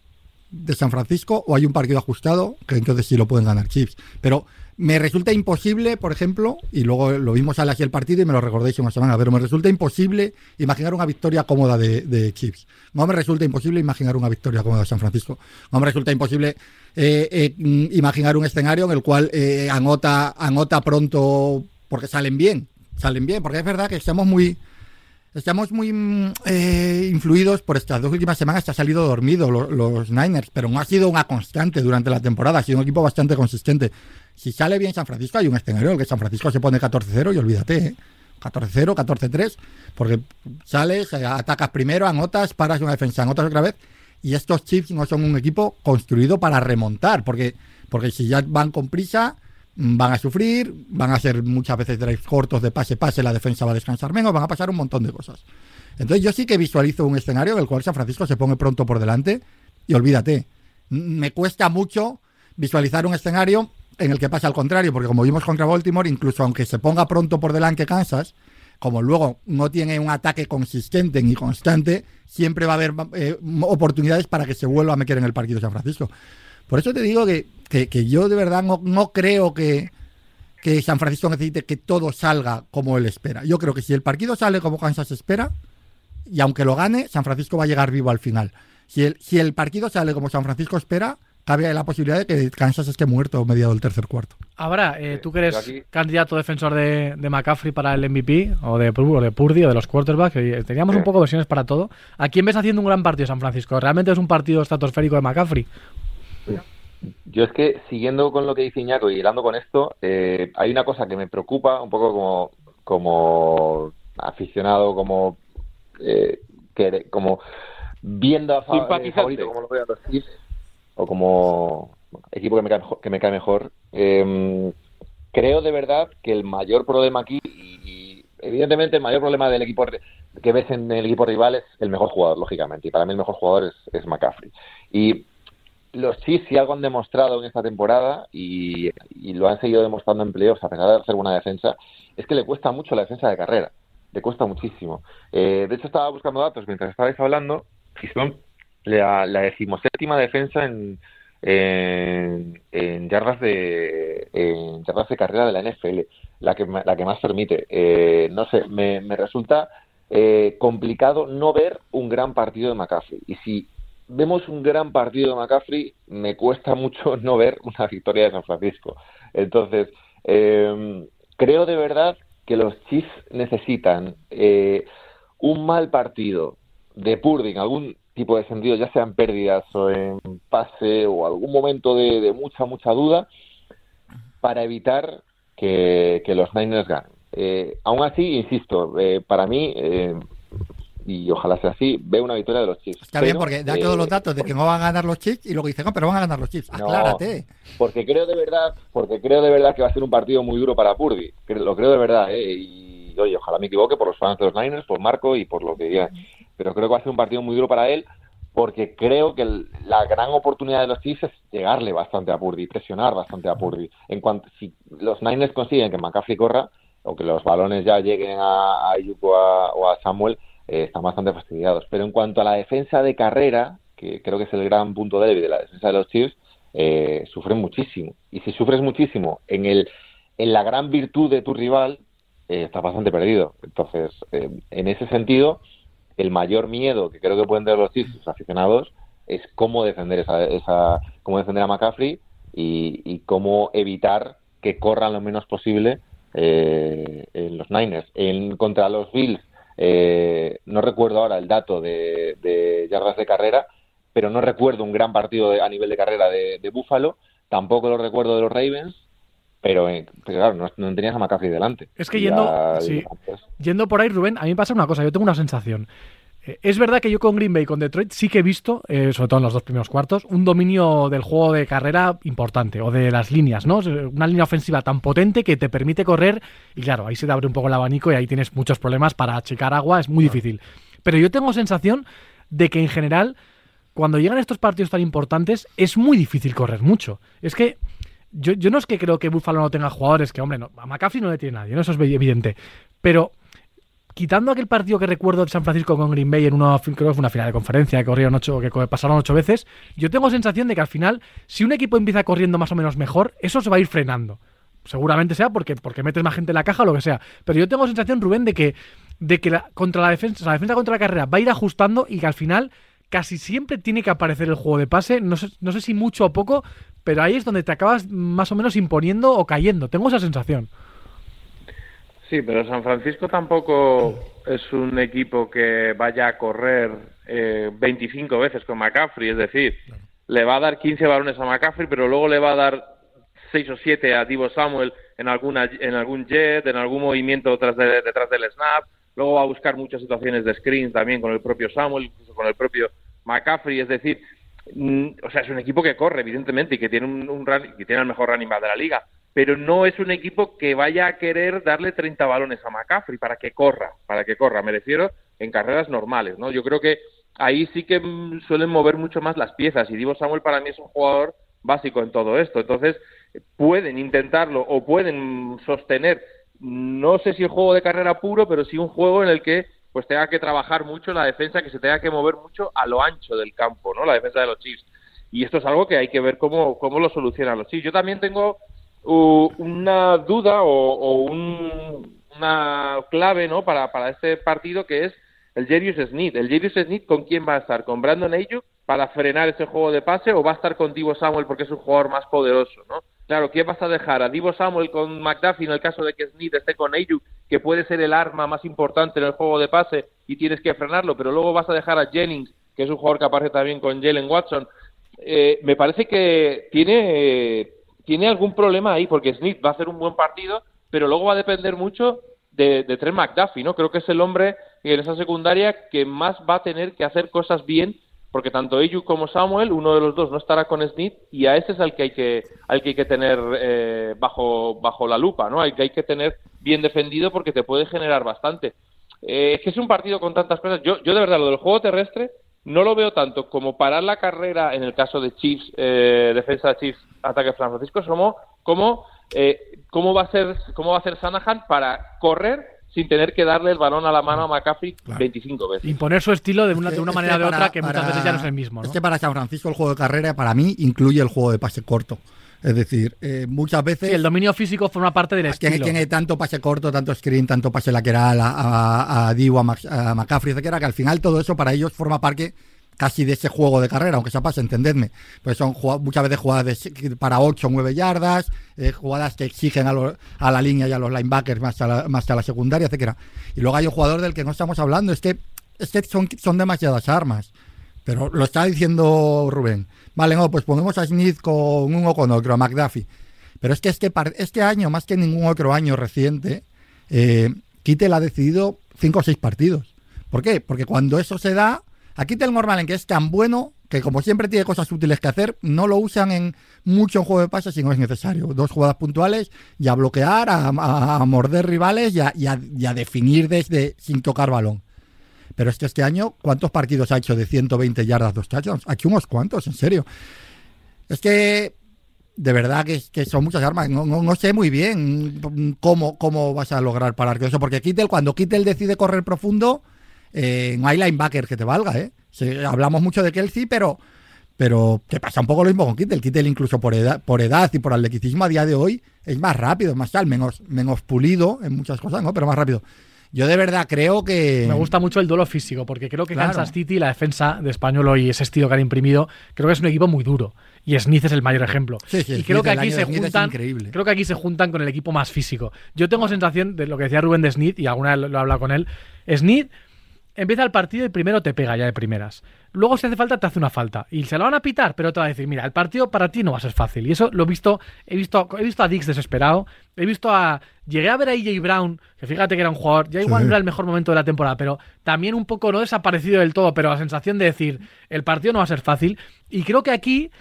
de San Francisco o hay un partido ajustado que entonces sí lo pueden ganar Chiefs. Pero me resulta imposible, por ejemplo, y luego lo vimos al así el partido y me lo recordéis una semana, pero me resulta imposible imaginar una victoria cómoda de, Chiefs. No me resulta imposible imaginar una victoria cómoda de San Francisco. No me resulta imposible eh, eh, imaginar un escenario en el cual eh, anota, anota pronto porque salen bien, salen bien, porque es verdad que estamos muy Estamos muy mm, eh, influidos por estas dos últimas semanas que ha salido dormido los, Niners, pero no ha sido una constante durante la temporada, ha sido un equipo bastante consistente. Si sale bien San Francisco, hay un escenario en el que San Francisco se pone 14-0 y olvídate, ¿eh? 14-0, 14-3, porque sales, atacas primero, anotas, paras una defensa, anotas otra vez, y estos Chiefs no son un equipo construido para remontar, porque, porque si ya van con prisa, van a sufrir, van a ser muchas veces drives cortos de pase-pase, la defensa va a descansar menos, van a pasar un montón de cosas. Entonces yo sí que visualizo un escenario en el cual San Francisco se pone pronto por delante y olvídate, me cuesta mucho visualizar un escenario en el que pasa al contrario, porque como vimos contra Baltimore, incluso aunque se ponga pronto por delante Kansas, como luego no tiene un ataque consistente ni constante, siempre va a haber eh, oportunidades para que se vuelva a meter en el partido San Francisco. Por eso te digo que, que, yo de verdad no, creo que, que San Francisco necesite que todo salga como él espera. Yo creo que si el partido sale como Kansas espera, y aunque lo gane, San Francisco va a llegar vivo al final. Si el, si el partido sale como San Francisco espera, cabe la posibilidad de que Kansas esté muerto mediado el tercer cuarto. Ahora, eh, tú que eres candidato defensor de, de, McCaffrey para el MVP, o de, de Purdy, o de los quarterbacks, teníamos un poco de versiones para todo. ¿A quién ves haciendo un gran partido San Francisco? ¿Realmente es un partido estratosférico de McCaffrey? Yo es que, siguiendo con lo que dice Iñaco y hilando con esto, eh, hay una cosa que me preocupa un poco como, como aficionado, como, eh, que, como viendo a favorito, como lo veo los o como equipo que me cae, que me cae mejor. Em, creo de verdad que el mayor problema aquí, y, evidentemente el mayor problema del equipo que ves en el equipo rival es el mejor jugador, lógicamente, y para mí el mejor jugador es, es McCaffrey. Y los Chiefs si algo han demostrado en esta temporada y, lo han seguido demostrando en playoffs a pesar de hacer buena defensa, es que le cuesta mucho la defensa de carrera. Le cuesta muchísimo. Eh, de hecho, estaba buscando datos mientras estabais hablando y son la, la decimoséptima defensa en, en, yardas de en yardas de carrera de la NFL, la que, la que más permite. Eh, no sé, me, me resulta eh, complicado no ver un gran partido de McCaffrey. Y si vemos un gran partido de McCaffrey, me cuesta mucho no ver una victoria de San Francisco. Entonces, eh, creo de verdad que los Chiefs necesitan eh, un mal partido de Purding, algún tipo de sentido, ya sean pérdidas o en pase o algún momento de, mucha, mucha duda, para evitar que, los Niners ganen. Eh, aún así, insisto, para mí y ojalá sea así, ve una victoria de los Chiefs. Está bien, porque da todos los eh, datos de que no van a ganar los Chiefs y luego dice, no, pero van a ganar los Chiefs. Aclárate. porque creo de verdad, porque creo de verdad que va a ser un partido muy duro para Purdy. Lo creo de verdad, ¿eh? Y oye, ojalá me equivoque por los fans de los Niners, por Marco y por lo que diga. Pero creo que va a ser un partido muy duro para él porque creo que la gran oportunidad de los Chiefs es llegarle bastante a Purdy, presionar bastante a Purdy. En cuanto si los Niners consiguen que McCaffrey corra o que los balones ya lleguen a, a o a Samuel, eh, están bastante fastidiados. Pero en cuanto a la defensa de carrera, que creo que es el gran punto débil de la defensa de los Chiefs, eh, sufren muchísimo. Y si sufres muchísimo en, el, en la gran virtud de tu rival, eh, estás bastante perdido. Entonces, eh, en ese sentido, el mayor miedo que creo que pueden tener los Chiefs, sus aficionados, es cómo defender esa, esa cómo defender a McCaffrey y, y cómo evitar que corran lo menos posible en los Niners. En contra los Bills eh, no recuerdo ahora el dato de, yardas de carrera, pero no recuerdo un gran partido a nivel de carrera de, de Buffalo. Tampoco lo recuerdo de los Ravens, pero, eh, claro, no, tenías a McCaffrey delante. Es que yendo, yendo por ahí, Rubén, a mí me pasa una cosa. Yo tengo una sensación. Eh, es verdad que yo con Green Bay y con Detroit sí que he visto, eh, sobre todo en los dos primeros cuartos, un dominio del juego de carrera importante, o de las líneas, ¿no? Una línea ofensiva tan potente que te permite correr, y claro, ahí se te abre un poco el abanico y ahí tienes muchos problemas para achicar agua, es muy difícil. Pero yo tengo sensación de que en general, cuando llegan estos partidos tan importantes, es muy difícil correr mucho. Es que yo, yo no es que creo que Buffalo no tenga jugadores que, hombre, no, a McCaffrey no le tiene nadie, ¿no? eso es evidente. Pero quitando aquel partido que recuerdo de San Francisco con Green Bay en una, creo que fue una final de conferencia que corrieron ocho, que pasaron ocho veces, yo tengo sensación de que al final, si un equipo empieza corriendo más o menos mejor, eso se va a ir frenando. Seguramente sea porque, porque metes más gente en la caja o lo que sea. Pero yo tengo sensación, Rubén, de que, de que la, contra la defensa, la defensa contra la carrera va a ir ajustando y que al final casi siempre tiene que aparecer el juego de pase. No sé, no sé si mucho o poco, pero ahí es donde te acabas más o menos imponiendo o cayendo. Tengo esa sensación. Sí, pero San Francisco tampoco es un equipo que vaya a correr eh, 25 veces con McCaffrey, es decir, le va a dar 15 balones a McCaffrey, pero luego le va a dar 6 o 7 a Divo Samuel en, alguna, en algún jet, en algún movimiento detrás, de, detrás del snap, luego va a buscar muchas situaciones de screen también con el propio Samuel, incluso con el propio McCaffrey, es decir, mm, o sea, es un equipo que corre, evidentemente, y que tiene un, un que tiene el mejor running back de la liga, pero no es un equipo que vaya a querer darle 30 balones a McCaffrey para que corra, para que corra, me refiero en carreras normales, ¿no? Yo creo que ahí sí que mm, suelen mover mucho más las piezas y Divo Samuel para mí es un jugador básico en todo esto, entonces pueden intentarlo o pueden sostener no sé si el juego de carrera puro, pero sí un juego en el que pues tenga que trabajar mucho la defensa, que se tenga que mover mucho a lo ancho del campo, ¿no? La defensa de los Chiefs. Y esto es algo que hay que ver cómo, cómo lo solucionan los Chiefs. Yo también tengo una duda o, una clave ¿no? para, para este partido que es el Jerius Smith. ¿El Jerius Smith con quién va a estar? ¿Con Brandon Ayuk para frenar ese juego de pase o va a estar con Divo Samuel porque es un jugador más poderoso? ¿no? Claro, ¿quién vas a dejar? ¿A Divo Samuel con McDuffie en el caso de que Smith esté con Ayuk, que puede ser el arma más importante en el juego de pase y tienes que frenarlo, pero luego vas a dejar a Jennings, que es un jugador que aparece también con Jalen Watson? Eh, me parece que tiene tiene algún problema ahí, porque Smith va a hacer un buen partido, pero luego va a depender mucho de, de Trent McDuffie, ¿no? Creo que es el hombre en esa secundaria que más va a tener que hacer cosas bien, porque tanto Ayuk como Samuel, uno de los dos no estará con Smith, y a ese es al que hay que, al que, hay que tener eh, bajo, bajo la lupa, ¿no? Hay que hay que tener bien defendido porque te puede generar bastante. Eh, es que es un partido con tantas cosas. Yo, yo de verdad, lo del juego terrestre no lo veo tanto como parar la carrera en el caso de Chiefs, eh, defensa de Chiefs, ataque San Francisco, como, como eh, cómo va a ser cómo va a ser Sanahan para correr sin tener que darle el balón a la mano a McCaffrey 25 veces. Imponer su estilo de una, de una manera o de otra que muchas veces ya no es el mismo. ¿no? Es que para San Francisco el juego de carrera para mí incluye el juego de pase corto. Es decir, eh, muchas veces. Sí, el dominio físico forma parte del estilo. Tiene tanto pase corto, tanto screen, tanto pase lateral a, a, a Divo, a, McCaffrey, etcétera, que al final todo eso para ellos forma parte casi de ese juego de carrera, aunque sea pase, entendedme. Pues son muchas veces jugadas para 8 o 9 yardas, eh, jugadas que exigen a, a, la línea y a los linebackers más a la, más a la secundaria, etcétera. Y luego hay un jugador del que no estamos hablando, es que, es que son, son demasiadas armas. Pero lo está diciendo Rubén. Vale, no, pues ponemos a Smith con uno con otro, a McDuffie. Pero es que este, este año, más que ningún otro año reciente, eh, Kittel ha decidido cinco o seis partidos. ¿Por qué? Porque cuando eso se da, tengo normal en que es tan bueno que como siempre tiene cosas útiles que hacer, no lo usan en mucho en juego de pases si no es necesario. Dos jugadas puntuales y a bloquear, a, morder rivales a, y a definir desde sin tocar balón. Pero es que este año, ¿cuántos partidos ha hecho de 120 yardas, dos touchdowns? Aquí unos cuantos, en serio. Es que de verdad que, que son muchas armas. No, no, sé muy bien cómo, cómo vas a lograr parar eso. Porque Kittel, cuando Kittel decide correr profundo, eh, no hay linebacker que te valga. ¿eh? hablamos mucho de Kelsey, pero, pero que pasa un poco lo mismo con Kittel. Kittel, incluso por edad, por edad y por atleticismo a día de hoy, es más rápido, más tal, menos, menos pulido en muchas cosas, ¿no? pero más rápido. Yo de verdad creo que. Me gusta mucho el duelo físico, porque creo que Kansas City, la defensa de español hoy, ese estilo que han imprimido, creo que es un equipo muy duro. Y Smith es el mayor ejemplo. y creo que aquí se juntan. Creo que aquí se juntan con el equipo más físico. Yo tengo sensación de lo que decía Rubén de Smith, y alguna vez lo he hablado con él. Smith empieza el partido y primero te pega ya de primeras. Luego, si hace falta, te hace una falta. Y se lo van a pitar, pero te va a decir, mira, el partido para ti no va a ser fácil. Y eso lo he visto, he visto, he visto a Dix desesperado, he visto a. Llegué a ver a AJ Brown, que fíjate que era un jugador, ya igual no era el mejor momento de la temporada, pero también un poco no desaparecido del todo, pero la sensación de decir, el partido no va a ser fácil. Y creo que aquí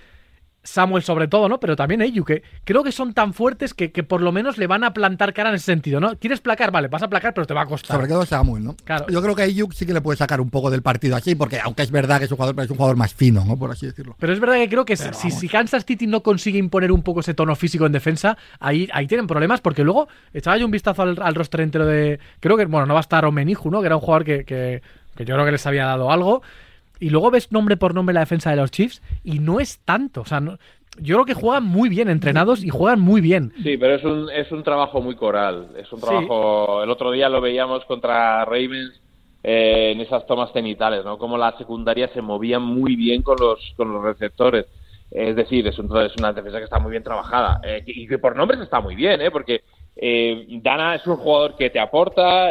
Samuel sobre todo, ¿no? Pero también Ayu, que creo que son tan fuertes que, que, por lo menos le van a plantar cara en ese sentido, ¿no? ¿Quieres placar? Vale, vas a placar, pero te va a costar. Sobre todo Samuel, ¿no? Claro. Yo creo que Ayuk sí que le puede sacar un poco del partido así, porque aunque es verdad que es un jugador, pero es un jugador más fino, ¿no? Por así decirlo. Pero es verdad que creo que si, si, Kansas City no consigue imponer un poco ese tono físico en defensa, ahí, ahí tienen problemas, porque luego echaba yo un vistazo al, al roster entero de. Creo que, bueno, no va a estar Omeniju, ¿no? Que era un jugador que, que, que yo creo que les había dado algo. Y luego ves nombre por nombre la defensa de los Chiefs y no es tanto. O sea, no, yo creo que juegan muy bien entrenados y juegan muy bien. Sí, pero es un, es un trabajo muy coral. Es un trabajo. Sí. El otro día lo veíamos contra Ravens eh, en esas tomas cenitales, ¿no? Como la secundaria se movía muy bien con los, con los receptores. Es decir, es, un, es una defensa que está muy bien trabajada. Eh, y que por nombres está muy bien, ¿eh? Porque eh, Dana es un jugador que te aporta.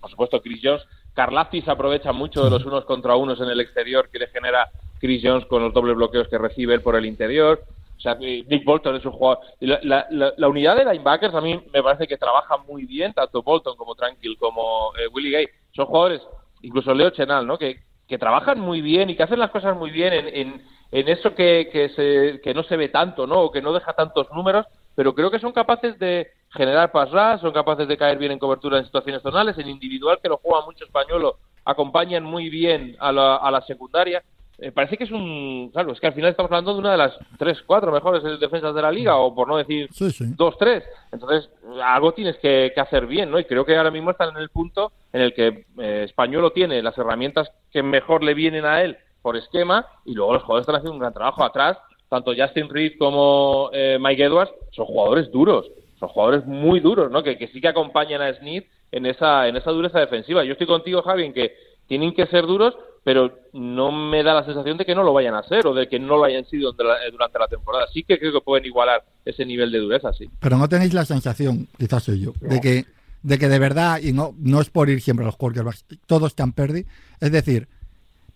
por supuesto, Chris Jones. Karlaftis aprovecha mucho de los unos contra unos en el exterior que le genera Chris Jones con los dobles bloqueos que recibe él por el interior. O sea, Nick Bolton es un jugador. La, la, la, la, unidad de linebackers a mí me parece que trabaja muy bien, tanto Bolton como Tranquil como eh, Willie Gay. Son jugadores, incluso Leo Chenal, ¿no? Que, que trabajan muy bien y que hacen las cosas muy bien en, en, en eso que, que, se, que no se ve tanto, ¿no? O que no deja tantos números, pero creo que son capaces de generar pass rush, son capaces de caer bien en cobertura en situaciones zonales, en individual, que lo juega mucho español, acompañan muy bien a la, a la secundaria eh, parece que es un. Claro, es que al final estamos hablando de una de las tres, cuatro mejores defensas de la liga, o por no decir sí, sí. dos, tres. Entonces, algo tienes que, que, hacer bien, ¿no? Y creo que ahora mismo están en el punto en el que eh, Españolo tiene las herramientas que mejor le vienen a él por esquema, y luego los jugadores están haciendo un gran trabajo atrás. Tanto Justin Reed como eh, Mike Edwards son jugadores duros, son jugadores muy duros, ¿no? Que, que sí que acompañan a Smith en esa, en esa dureza defensiva. Yo estoy contigo, Javi, en que tienen que ser duros, pero no me da la sensación de que no lo vayan a hacer o de que no lo hayan sido durante la temporada. Sí que creo que pueden igualar ese nivel de dureza, sí. Pero no tenéis la sensación, quizás soy yo, no. de que de que de verdad, y no, no es por ir siempre a los quarterbacks, todos están perdidos. Es decir,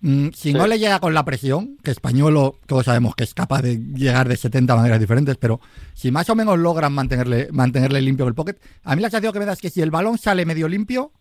mmm, si sí. no le llega con la presión, que Españolo todos sabemos que es capaz de llegar de 70 maneras diferentes, pero si más o menos logran mantenerle, mantenerle limpio el pocket, a mí la sensación que me da es que si el balón sale medio limpio,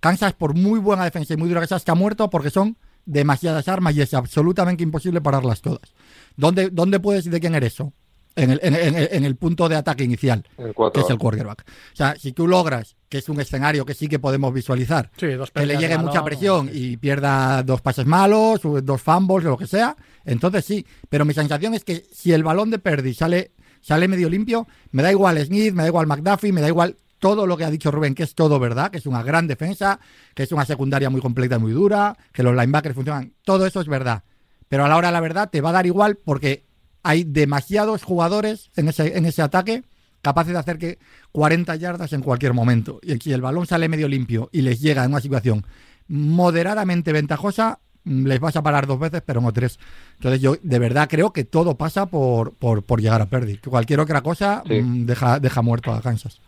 Kansas, por muy buena defensa y muy dura que sea, está muerto porque son demasiadas armas y es absolutamente imposible pararlas todas. ¿Dónde, dónde puedes de quién eres eso? En el, en, en, en el, punto de ataque inicial, que es el quarterback. O sea, si tú logras, que es un escenario que sí que podemos visualizar, sí, que le llegue mucha presión no, y pierda dos pases malos, dos fumbles, o lo que sea, entonces sí. Pero mi sensación es que si el balón de Perdi sale, sale medio limpio, me da igual Smith, me da igual McDuffie, me da igual todo lo que ha dicho Rubén, que es todo verdad, que es una gran defensa, que es una secundaria muy completa y muy dura, que los linebackers funcionan, todo eso es verdad. Pero a la hora de la verdad te va a dar igual porque hay demasiados jugadores en ese, en ese ataque capaces de hacer que 40 yardas en cualquier momento. Y si el balón sale medio limpio y les llega en una situación moderadamente ventajosa, les vas a parar dos veces, pero no tres. Entonces yo de verdad creo que todo pasa por, por, por llegar a perder. Que cualquier otra cosa sí. mmm, deja, deja muerto a Kansas.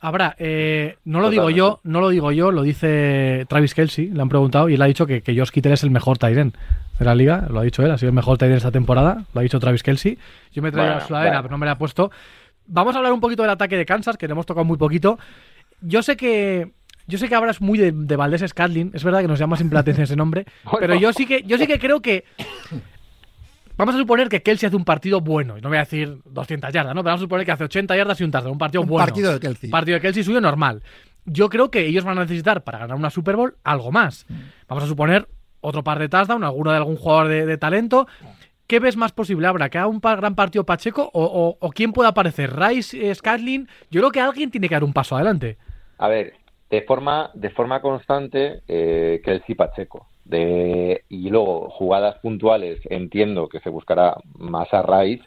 Habrá, eh, no lo digo yo, no lo digo yo, lo dice Travis Kelsey, le han preguntado y él ha dicho que, que Josh Kittle es el mejor Tyren de la liga, lo ha dicho él, ha sido el mejor Tyren esta temporada, lo ha dicho Travis Kelsey. Yo me traigo bueno, la sudadera, bueno. pero no me la he puesto. Vamos a hablar un poquito del ataque de Kansas, que le hemos tocado muy poquito. Yo sé que yo sé que ahora es muy de, de Valdés Scadlin, es verdad que nos llama siempre la atención ese nombre, pero yo sí que yo sí que creo que Vamos a suponer que Kelsey hace un partido bueno, y no voy a decir 200 yardas, ¿no? Pero vamos a suponer que hace 80 yardas y un touchdown, un partido un bueno. partido de Kelsey. Partido de Kelsey suyo normal. Yo creo que ellos van a necesitar para ganar una Super Bowl algo más. Vamos a suponer otro par de touchdown, alguno de algún jugador de, talento. ¿Qué ves más posible? ¿Habrá que haga un gran partido Pacheco o, o, quién puede aparecer? ¿Rice, eh? Yo creo que alguien tiene que dar un paso adelante. A ver, de forma, de forma constante, eh, Kelsey Pacheco de, y luego jugadas puntuales entiendo que se buscará más a Rice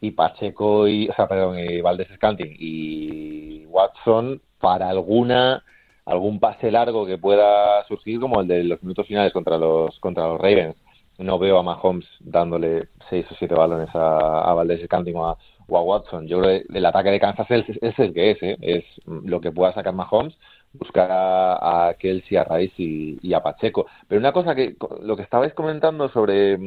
y Pacheco y o sea perdón y Valdés Scanting y Watson para alguna algún pase largo que pueda surgir como el de los minutos finales contra los contra los Ravens no veo a Mahomes dándole seis o siete balones a, a Valdés Scanting o a, Watson yo creo que el ataque de Kansas es, es el que es ¿eh? es lo que pueda sacar Mahomes buscar a, Kelsey, a Rice y, y, a Pacheco. Pero una cosa que lo que estabais comentando sobre,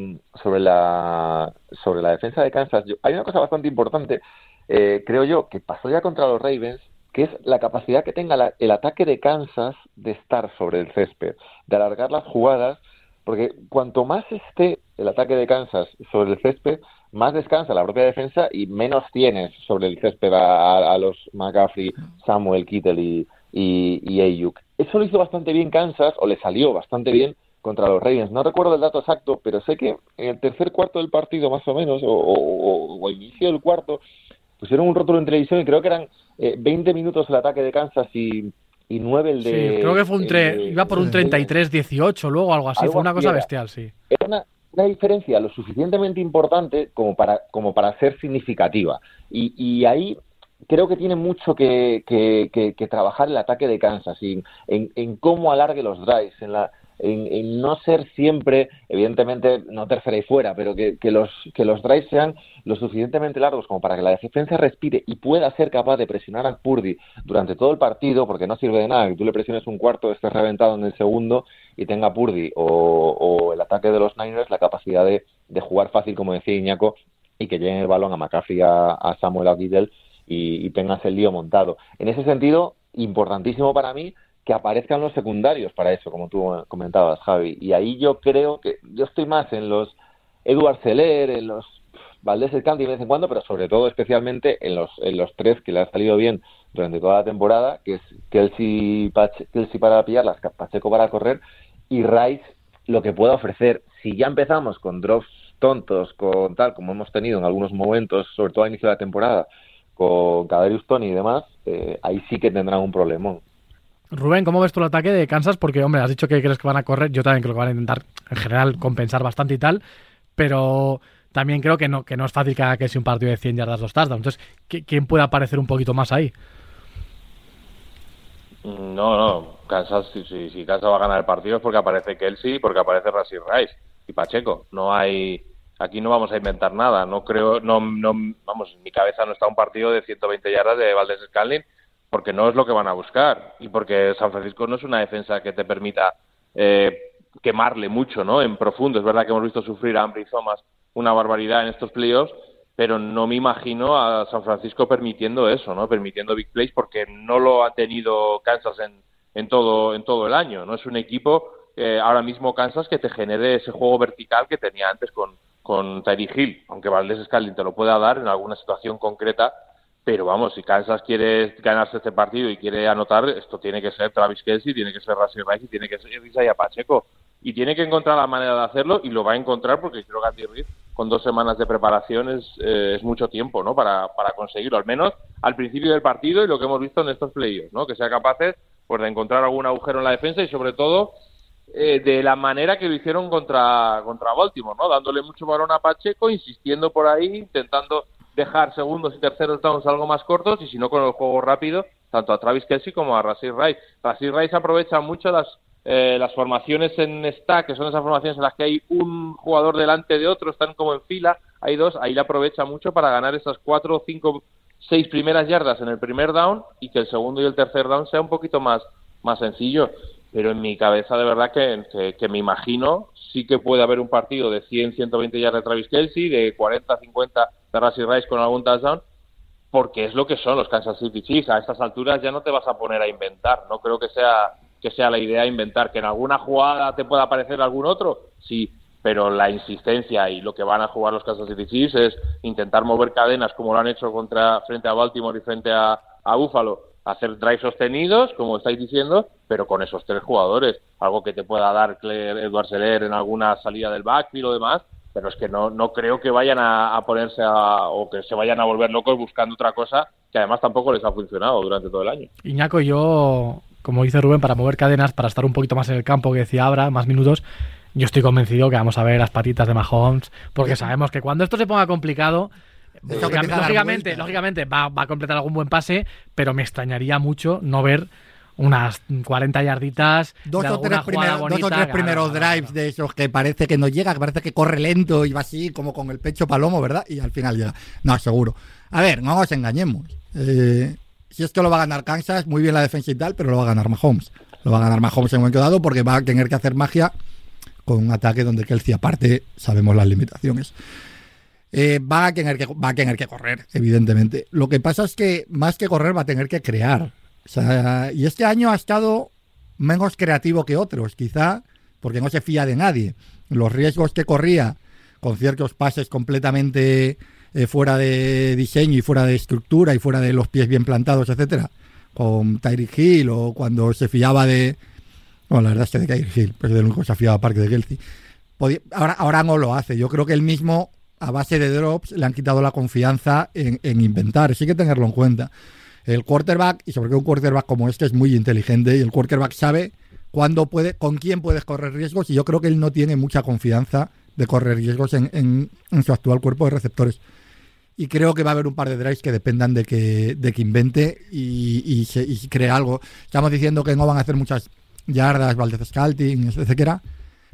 sobre, la, sobre la defensa de Kansas, yo, hay una cosa bastante importante, eh, creo yo, que pasó ya contra los Ravens, que es la capacidad que tenga la, el ataque de Kansas de estar sobre el césped, de alargar las jugadas porque cuanto más esté el ataque de Kansas sobre el césped, más descansa la propia defensa y menos tienes sobre el césped a, los McCaffrey, Samuel, Kittel y, y, Ayuk. Eso lo hizo bastante bien Kansas, o le salió bastante bien contra los Ravens. No recuerdo el dato exacto, pero sé que en el tercer cuarto del partido, más o menos, o, o, inicio del cuarto, pusieron un rótulo en televisión y creo que eran 20 eh, minutos el ataque de Kansas y y 9 el de. Sí, creo que fue un iba por un 33-18, luego algo así, fue una cosa bestial, sí. Era una, diferencia lo suficientemente importante como para, como para ser significativa. Y, y ahí creo que tiene mucho que, que, trabajar el ataque de Kansas, en, en, cómo alargue los drives, en la, en, no ser siempre, evidentemente, no tercera y fuera, pero que, los, que los drives sean lo suficientemente largos como para que la defensa respire y pueda ser capaz de presionar a Purdy durante todo el partido, porque no sirve de nada que tú le presiones un cuarto, estés reventado en el segundo y tenga Purdy o, el ataque de los Niners la capacidad de, jugar fácil, como decía Iñaco, y que lleguen el balón a McCaffrey, a, Samuel, a y, y tengas el lío montado. En ese sentido, importantísimo para mí que aparezcan los secundarios para eso, como tú comentabas, Javi. Y ahí yo creo que yo estoy más en los Edward Seller, en los Valdés el Candy de vez en cuando, pero sobre todo especialmente en los, en los tres que le han salido bien durante toda la temporada, que es Kelsey, Kelsey para pillarlas, Pacheco para correr y Rice lo que pueda ofrecer. Si ya empezamos con drops tontos, con tal como hemos tenido en algunos momentos, sobre todo a inicio de la temporada, con Cadarius Tony y demás, eh, ahí sí que tendrán un problemón. Rubén, ¿cómo ves tú el ataque de Kansas? Porque, hombre, has dicho que crees que van a correr. Yo también creo que van a intentar, en general, compensar bastante y tal. Pero también creo que no, que no es fácil que haga que sea un partido de 100 yardas dos touchdowns. Entonces, ¿quién puede aparecer un poquito más ahí? No, no. Kansas, si, Kansas va a ganar el partido es porque aparece Kelsey, porque aparece Rasir Rice y Pacheco. No hay. Aquí no vamos a inventar nada. No creo. no, no Vamos, en mi cabeza no está un partido de 120 yardas de Valdez Scanlin porque no es lo que van a buscar y porque San Francisco no es una defensa que te permita eh, quemarle mucho, ¿no? En profundo. Es verdad que hemos visto sufrir a Ambry Thomas una barbaridad en estos playoffs, pero no me imagino a San Francisco permitiendo eso, ¿no? Permitiendo big plays porque no lo ha tenido Kansas en, en todo en todo el año, ¿no? Es un equipo eh, ahora mismo Kansas que te genere ese juego vertical que tenía antes con con Tyree Hill, aunque Valdés Scalding te lo pueda dar en alguna situación concreta, pero vamos, si Kansas quiere ganarse este partido y quiere anotar, esto tiene que ser Travis Kelsey, tiene que ser Rassi Rice tiene que ser Isaiah Pacheco. Y tiene que encontrar la manera de hacerlo y lo va a encontrar porque creo que Andy Reid con dos semanas de preparación es, eh, es mucho tiempo ¿no? Para, para, conseguirlo, al menos al principio del partido y lo que hemos visto en estos playoffs, ¿no? que sea capaces pues, de encontrar algún agujero en la defensa y sobre todo eh, de la manera que lo hicieron contra, contra Baltimore, ¿no? dándole mucho balón a Pacheco, insistiendo por ahí, intentando dejar segundos y terceros downs algo más cortos y si no con el juego rápido, tanto a Travis Kelsey como a Rasir Rice. Rasir Rice aprovecha mucho las, eh, las formaciones en stack, que son esas formaciones en las que hay un jugador delante de otro, están como en fila, hay dos, ahí le aprovecha mucho para ganar esas cuatro, cinco, seis primeras yardas en el primer down y que el segundo y el tercer down sea un poquito más, más sencillo pero en mi cabeza de verdad que, que, me imagino sí que puede haber un partido de 100, 120 yardas de Travis Kelsey, de 40, 50 de Rassi Rice con algún touchdown, porque es lo que son los Kansas City Chiefs. A estas alturas ya no te vas a poner a inventar, no creo que sea que sea la idea inventar que en alguna jugada te pueda aparecer algún otro, sí, pero la insistencia y lo que van a jugar los Kansas City Chiefs es intentar mover cadenas como lo han hecho contra frente a Baltimore y frente a, a Buffalo. Hacer drives sostenidos, como estáis diciendo, pero con esos tres jugadores, algo que te pueda dar Claire, Edward Seller en alguna salida del backfield o demás, pero es que no, no creo que vayan a, ponerse a, o que se vayan a volver locos buscando otra cosa que además tampoco les ha funcionado durante todo el año. Iñaco, yo, como dice Rubén, para mover cadenas, para estar un poquito más en el campo, que decía Abra, más minutos, yo estoy convencido que vamos a ver las patitas de Mahomes, porque sabemos que cuando esto se ponga complicado, lógicamente, lógicamente va, a completar algún buen pase, pero me extrañaría mucho no ver unas 40 yarditas. Dos, o tres, primeros drives de esos que parece que no llega, que parece que corre lento y va así como con el pecho palomo, ¿verdad? Y al final llega. No, seguro. A ver, no nos engañemos. Eh, si esto lo va a ganar Kansas, muy bien la defensa y tal, pero lo va a ganar Mahomes. Lo va a ganar Mahomes en un momento dado porque va a tener que hacer magia con un ataque donde Kelsey aparte sabemos las limitaciones. Eh, va, a tener que, va a tener que correr, evidentemente. Lo que pasa es que más que correr va a tener que crear. Y este año ha estado menos creativo que otros. Quizá porque no se fía de nadie. Los riesgos que corría con ciertos pases completamente eh, fuera de diseño y fuera de estructura y fuera de los pies bien plantados, etcétera, con Tyreek Hill o cuando se fiaba de. Bueno, la verdad es que de Tyreek Hill, pues de lo único se fiaba Parque de Kelsey. Ahora, ahora no lo hace. Yo creo que él mismo, a base de drops, le han quitado la confianza en, en inventar. Sí que tenerlo en cuenta. El quarterback, y sobre todo un quarterback como este, es muy inteligente y el quarterback sabe cuándo puede, con quién puedes correr riesgos y yo creo que él no tiene mucha confianza de correr riesgos en, su actual cuerpo de receptores. Y creo que va a haber un par de drives que dependan de que, de que invente y, y se, cree algo. Estamos diciendo que no van a hacer muchas yardas, Valdez Scouting, etcétera.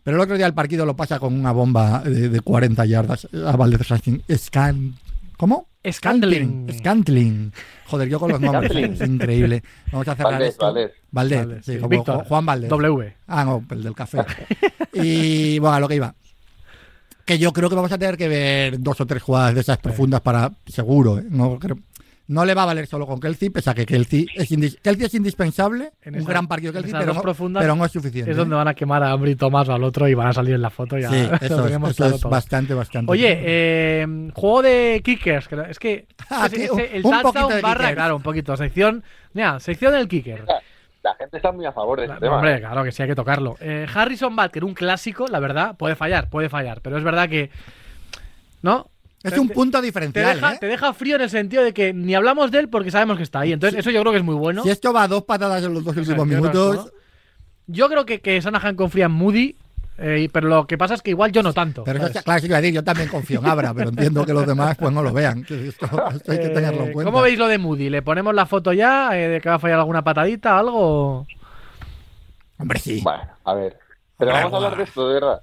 Pero el otro día el partido lo pasa con una bomba de, de 40 yardas a Valdez Scouting. Scan, ¿Cómo? Scantling. Scantling. Joder, yo con los nombres. Es increíble. Vamos a cerrar Valdés, esto. Valdés. Sí, sí. como Víctor, Juan Valdés. W. Ah, no, el del café. y bueno, a lo que iba. Que yo creo que vamos a tener que ver dos o tres jugadas de esas profundas para seguro. ¿eh? No, creo- no le va a valer solo con Kelsey, pese a que Kelsey es, indis- Kelsey es indispensable. En un gran partido Kelsey, pero no, profundas pero no es suficiente. Es donde ¿eh? van a quemar a Ambry Thomas o al otro y van a salir en la foto. Ya Sí, lo eso es, eso claro es todo. bastante, bastante. Oye, eh, juego de kickers. que Es que Ah, ese- un- el un touchdown barra, kickers. claro, un poquito. Sección, mira, sección del kicker. La gente está muy a favor de este No, tema. hombre, claro que sí hay que tocarlo. Eh, Harrison Butker, un clásico, la verdad, puede fallar, puede fallar, pero es verdad que, ¿no? Es te- un punto Te diferencial. deja, ¿eh? te deja frío en el sentido de que ni hablamos de él porque sabemos que está ahí. Entonces, eso yo creo que es muy bueno. Si esto va a dos patadas en los dos últimos minutos, ¿no? Yo creo que, que Sanahan confía en Moody, eh, pero lo que pasa es que igual yo no tanto. Pero eso, claro, sí que iba a decir, yo también confío en Abra, pero entiendo que los demás pues no lo vean. Esto, esto hay que tenerlo en Eh, cuenta. ¿Cómo veis lo de Moody? ¿Le ponemos la foto ya eh, de que va a fallar alguna patadita, algo? Hombre, sí. Bueno, a ver. Pero vamos a hablar de esto, de verdad.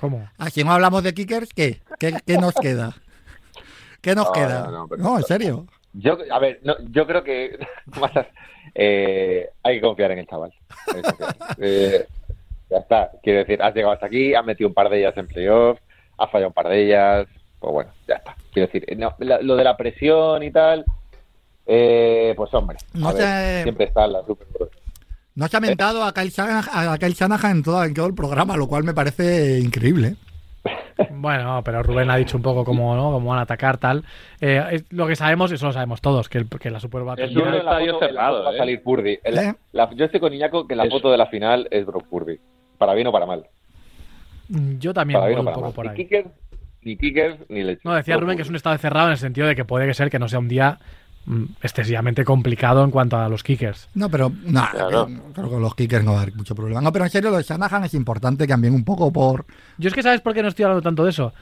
¿Cómo? Ah, si no hablamos de kickers, ¿qué? ¿Qué, qué nos queda? ¿Qué nos No, queda? no, no, pero- no, en serio. Yo, a ver, yo creo que eh, hay que confiar en el chaval. Eh, ya está. Quiero decir, has llegado hasta aquí, has metido un par de ellas en playoff, has fallado un par de ellas. Pues bueno, ya está. Quiero decir, eh, no, la- lo de la presión y tal, eh, pues hombre, No ver, sé- siempre está en la Super. No se ha mentado a Kyle Shanahan, a Kyle Shanahan en, todo, en todo el programa, lo cual me parece increíble. Bueno, pero Rubén ha dicho un poco cómo, ¿no? cómo van a atacar, tal. Eh, es- lo que sabemos, eso lo sabemos todos, que, el- que la Super va a Es terminar. un estadio cerrado, va a ¿eh? salir Purdy. ¿Eh? la- yo estoy con Iñaco que la foto de la final es Brock Purdy. Para bien o para mal. Yo también Para voy bien o un para poco mal. por Ni ahí. kickers, ni kickers, ni leche. No, decía Rubén que es un estado cerrado en el sentido de que puede ser que no sea un día excesivamente complicado en cuanto a los kickers. No, pero no, Claro. eh, creo que los kickers no va a haber mucho problema. No, pero en serio, lo de Shanahan es importante también un poco por... Yo es que sabes por qué no estoy hablando tanto de eso.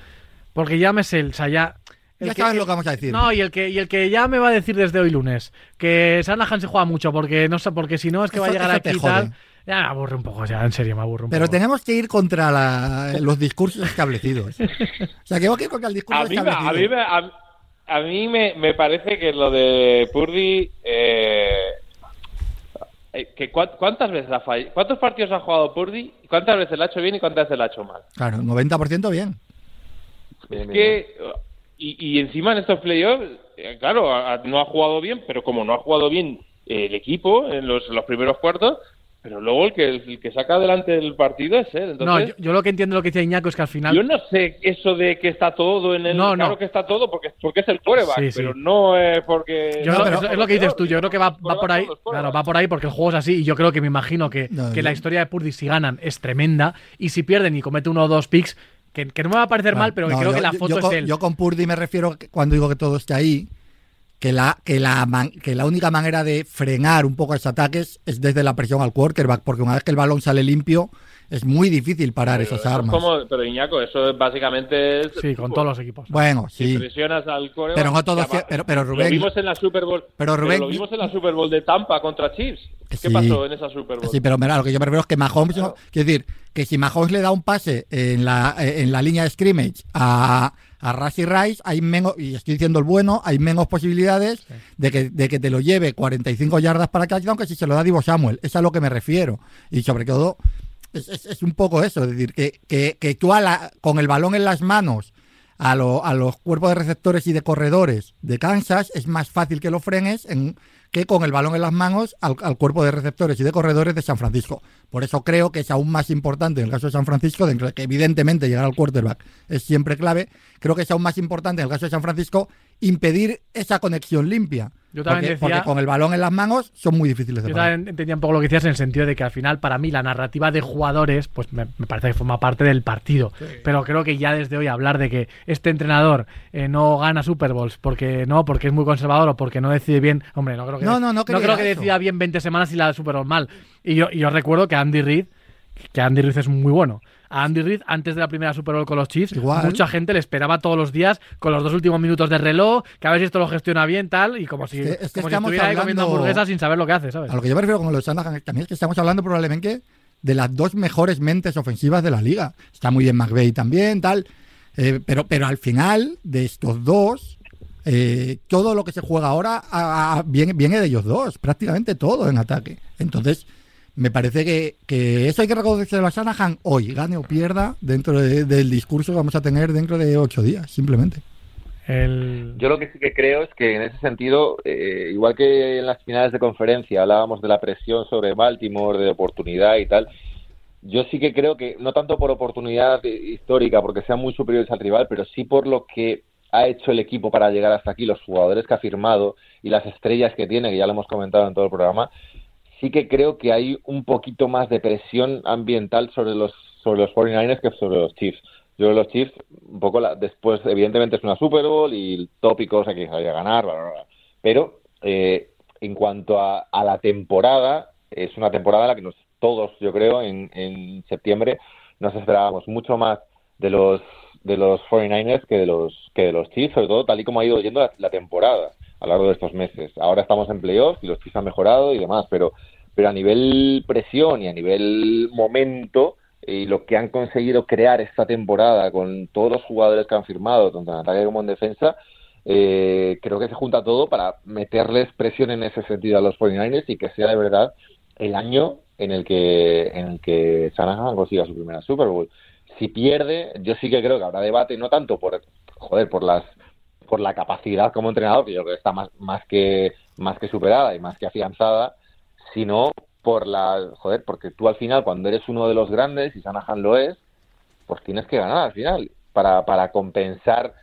Porque ya me sé, o sea, ya. el Ya que- sabes lo que vamos a decir. No, y el que y el que ya me va a decir desde hoy lunes que Sanahan se juega mucho porque no sé, porque si no es que va a llegar aquí y tal. Ya me aburre un poco, o sea, en serio me aburre un Pero poco. tenemos que ir contra la- los discursos establecidos. O sea, que tengo que ir contra el discurso A mí, establecido. a mí, me, a, a mí me, me parece que lo de Purdy. Eh, eh, que cua- ¿Cuántas veces ha fallado? ¿Cuántos partidos ha jugado Purdy? ¿Cuántas veces lo ha hecho bien y cuántas veces lo ha hecho mal? Claro, 90% bien. Bien, Es bien, bien. que. Y, y encima en estos playoffs, eh, claro, no ha jugado bien, pero como no ha jugado bien el equipo en los, los primeros cuartos, pero luego el que, el que saca adelante el partido es él. no, Entonces, yo, yo lo que entiendo lo que decía Iñaco es que al final. Yo no sé eso de que está todo en el. No, no. Claro que está todo porque, porque es el quarterback, Sí, sí. pero no es porque. Yo No, pero- es, es lo que dices tú, yo creo que va, va por ahí, claro, va por ahí porque el juego es así y yo creo que me imagino que, No, que la historia de Purdy si ganan es tremenda y si pierden y comete uno o dos picks, que, que no me va a parecer mal, pero que No, creo yo- que la foto yo, es con, él. yo con Purdy me refiero cuando digo que todo está ahí, que la, que, la man- que la única manera de frenar un poco esos ataques es desde la presión al quarterback, porque una vez que el balón sale limpio, es muy difícil parar Pero esas es armas. como- pero Iñaco, eso es básicamente. es- Sí, con todos los equipos. Bueno, Si sí. presionas al quarterback, Pero no todo ya es cier- va- pero- pero Rubén- Lo vimos en la Super Bowl. Pero Rubén- lo vimos en la Super Bowl de Tampa contra Chiefs. ¿Qué Sí. pasó en esa Super Bowl? Sí, pero mira, lo que yo me refiero es que Mahomes, no- quiero decir, que si Mahomes le da un pase en la, en la línea de scrimmage a, a Rashy Rice, hay menos, y estoy diciendo el bueno, hay menos posibilidades de, que, de que te lo lleve 45 yardas para touchdown que si se lo da Divo Samuel. Es a lo que me refiero. Y sobre todo, es, es- es un poco eso, es decir, que, que, que tú a la- con el balón en las manos a, lo- a los cuerpos de receptores y de corredores de Kansas es más fácil que lo frenes en- que con el balón en las manos al, cuerpo de receptores y de corredores de San Francisco. Por eso creo que es aún más importante en el caso de San Francisco, que evidentemente llegar al quarterback es siempre clave, creo que es aún más importante en el caso de San Francisco impedir esa conexión limpia. Yo también porque, decía- porque con el balón en las manos son muy difíciles de Yo parar. también entendía un poco lo que decías en el sentido de que al final, para mí, la narrativa de jugadores, pues me, me parece que forma parte del partido. Pero creo que ya desde hoy hablar de que este entrenador eh, no gana Super Bowls porque no, porque es muy conservador o porque no decide bien, hombre, no creo que, No, no, no creo que decida bien 20 semanas y la Super Bowl mal. Y yo, y yo recuerdo que Andy Reid, que Andy Reid es muy bueno. A Andy Reid, antes de la primera Super Bowl con los Chiefs, Igual. mucha gente le esperaba todos los días con los dos últimos minutos de reloj, que a ver si esto lo gestiona bien, tal, y como si, que- es que como si estamos estuviera ahí comiendo hamburguesas sin saber lo que hace, ¿sabes? A lo que yo me refiero con los Shanahan también es que estamos hablando probablemente de las dos mejores mentes ofensivas de la liga. Está muy bien McVeigh también, tal. eh, pero, pero al final, de estos dos, eh, todo lo que se juega ahora a- a- viene, viene de ellos dos, prácticamente todo en ataque. Entonces, me parece que, que eso hay que reconocerlo a Shanahan hoy, gane o pierda, dentro de- del discurso que vamos a tener dentro de ocho días, simplemente. El... Yo lo que sí que creo es que en ese sentido, eh, igual que en las finales de conferencia hablábamos de la presión sobre Baltimore, de oportunidad y tal, yo sí que creo que no tanto por oportunidad histórica, porque sean muy superiores al rival, pero sí por lo que ha hecho el equipo para llegar hasta aquí, los jugadores que ha firmado y las estrellas que tiene, que ya lo hemos comentado en todo el programa, sí que creo que hay un poquito más de presión ambiental sobre los sobre los 49ers que sobre los Chiefs. Yo los Chiefs, un poco la- después, evidentemente es una Super Bowl y tópicos hay que salir a ganar, bla, bla, bla. pero eh, en cuanto a, a la temporada, es una temporada en la que nos, todos, yo creo, en, en septiembre nos esperábamos mucho más de los de los 49ers que de los que de los Chiefs, sobre todo tal y como ha ido yendo la temporada a lo largo de estos meses. Ahora estamos en playoffs y los Chiefs han mejorado y demás, pero pero a nivel presión y a nivel momento y lo que han conseguido crear esta temporada con todos los jugadores que han firmado, tanto en ataque como en defensa, eh, creo que se junta todo para meterles presión en ese sentido a los 49ers y que sea de verdad el año en el que en el que Shanahan consiga su primera Super Bowl. Si pierde, yo sí que creo que habrá debate, no tanto por joder, por las por la capacidad como entrenador, que yo creo que está más, más que más que superada y más que afianzada, sino por la joder, porque tú al final cuando eres uno de los grandes y Shanahan lo es, pues tienes que ganar al final para, para compensar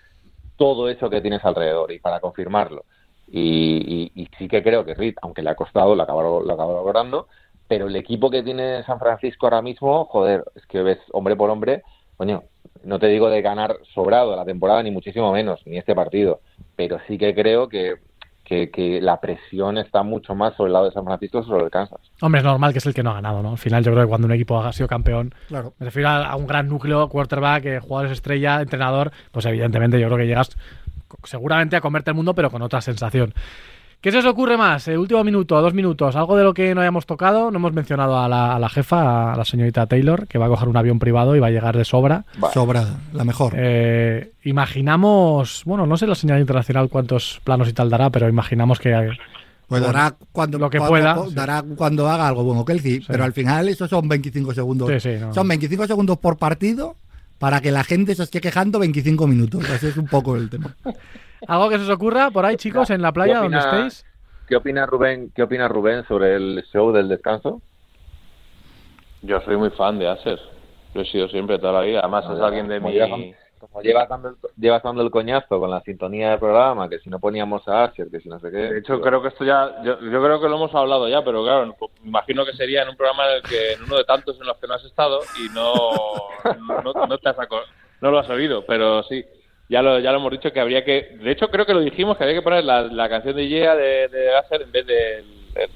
todo eso que tienes alrededor y para confirmarlo. Y, y- y sí que creo que Reed, aunque le ha costado, lo acaba, lo logrando, pero el equipo que tiene San Francisco ahora mismo, joder, es que ves hombre por hombre, coño, no te digo de ganar sobrado la temporada, ni muchísimo menos, ni este partido, pero sí que creo que, que, que la presión está mucho más sobre el lado de San Francisco que sobre el Kansas. Hombre, es normal que es el que no ha ganado, ¿no? Al final yo creo que cuando un equipo ha sido campeón, Claro. me refiero a, a un gran núcleo, quarterback, eh, jugadores estrella, entrenador, pues evidentemente yo creo que llegas seguramente a comerte el mundo, pero con otra sensación. ¿Qué se os ocurre más? El último minuto, dos minutos, algo de lo que no hayamos tocado. No hemos mencionado a la, a la jefa, a la señorita Taylor, que va a coger un avión privado y va a llegar de sobra. Vale. Sobrada, la mejor. Eh, imaginamos, bueno, no sé la señal internacional cuántos planos y tal dará, pero imaginamos que Pues Bueno, dará cuando, lo que cuando- pueda, sí. dará cuando haga algo bueno Kelsey, pero al final eso son 25 segundos. Sí, sí, no. Son 25 segundos por partido para que la gente se esté quejando 25 minutos. Ese es un poco el tema. algo que se os ocurra por ahí, chicos, en la playa ¿Qué donde opina- estéis. ¿Qué opina Rubén? ¿Qué opina Rubén sobre el show del descanso? Yo soy muy fan de Acer. Lo he sido siempre toda la vida. Además, es alguien de Como mi... Como llevas dando, el, llevas dando el coñazo con la sintonía del programa, que si no poníamos a Asher, que si no sé qué. De hecho, creo que esto ya, yo, yo creo que lo hemos hablado ya, pero claro, me imagino que sería en un programa en el que, en uno de tantos en los que no has estado y no, no, no te has no lo has oído, pero sí, ya lo, ya lo hemos dicho que habría que, de hecho creo que lo dijimos, que había que poner la, la canción de Yeah de, de Acer en vez del el-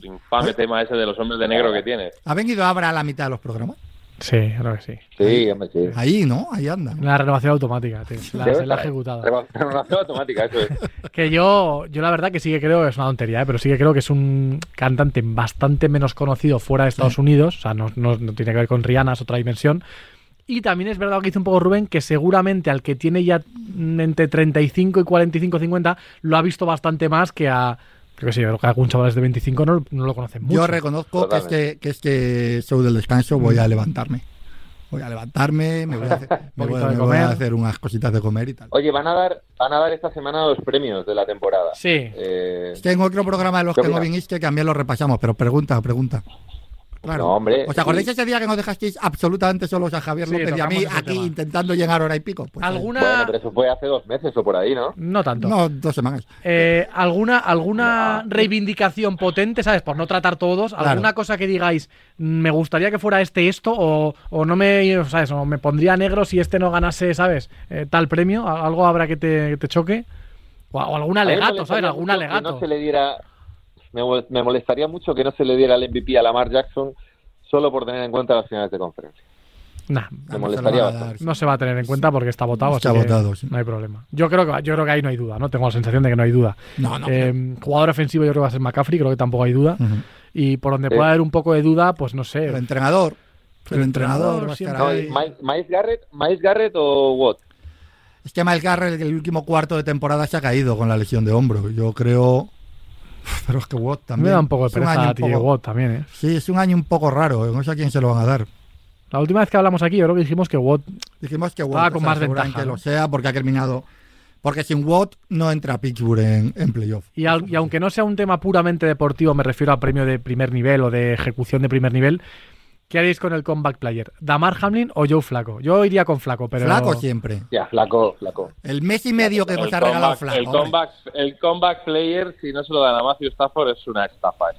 el infame tema ese de los hombres de negro que tiene. ¿Ha venido Abra a la mitad de los programas? Sí, creo que sí. Sí, hombre, sí. Ahí, ¿no? Ahí anda. La renovación automática, tío. La, la ejecutado. Renovación automática, eso es. Que yo, yo la verdad que sí que creo, es una tontería, ¿eh? pero sí que creo que es un cantante bastante menos conocido fuera de Estados Unidos, o sea, no, no- no tiene que ver con Rihanna, es otra dimensión. Y también es verdad lo que dice un poco Rubén, que seguramente al que tiene ya entre 35 y 45, 50, lo ha visto bastante más que a, creo que sí, creo que algún chavales de 25 no, no lo conocen mucho. Yo reconozco que este, que este show del descanso voy a levantarme. Voy a levantarme, me voy a hacer, me voy, poquito de me voy a comer. hacer unas cositas de comer y tal. Oye, van a dar, van a dar esta semana los premios de la temporada. Sí. Eh, Es que en otro programa de los que no viniste también lo repasamos, pero pregunta, pregunta. Claro. No, hombre, ¿Os acordáis sí. ese día que nos dejasteis absolutamente solos a Javier Sí, López y a mí aquí tema. intentando llegar hora y pico? Pues, ¿Alguna, Bueno, pero eso fue hace dos meses o por ahí, ¿no? no tanto. No, dos semanas. Eh, ¿Alguna, alguna reivindicación potente, ¿sabes? Por no tratar todos. Claro. ¿Alguna cosa que digáis, "Mm, me gustaría que fuera este esto o, o no me, ¿sabes? O me pondría negro si este no ganase, ¿sabes? Eh, tal premio. ¿Al- ¿Algo habrá que te, que te choque? O, o algún alegato, ¿sabes? Algún mucho que alegato. No se le diera, me, mol- me molestaría mucho que no se le diera el MVP a Lamar Jackson solo por tener en cuenta las finales de conferencia. Nah, Me No no se va a tener en cuenta porque está votado. Está así que votado, sí. No hay problema. Yo creo, que, yo creo que ahí no hay duda, ¿no? Tengo la sensación de que no hay duda. No, no. Eh, jugador ofensivo yo creo que va a ser McCaffrey, creo que tampoco hay duda. Y por donde Sí. pueda haber un poco de duda, pues no sé. El entrenador. El, El entrenador Miles Garrett, Miles Garrett o Watt. Es que Miles Garrett el último cuarto de temporada se ha caído con la lesión de hombro. Yo creo... Pero es que Watt también. me da un poco de pereza a poco- Watt también, ¿eh? Sí, es un año un poco raro. No sé a quién se lo van a dar. La última vez que hablamos aquí, yo creo que dijimos que Watt. Dijimos que Estaba Watt con o sea, más ventaja, lo sea porque ha terminado... Porque sin Watt no entra Pittsburgh en, en playoff. Y, al- y aunque no sea un tema puramente deportivo, me refiero a premio de primer nivel o de ejecución de primer nivel, ¿qué haréis con el comeback player? ¿Damar Hamlin o Joe Flaco? Yo iría con Flaco, pero. Flaco siempre. Ya, flaco, flaco. El mes y medio que nos ha regalado Flaco. el, comeback, el comeback player, si no se lo dan a Matthew Stafford, es una estafa. ¿eh?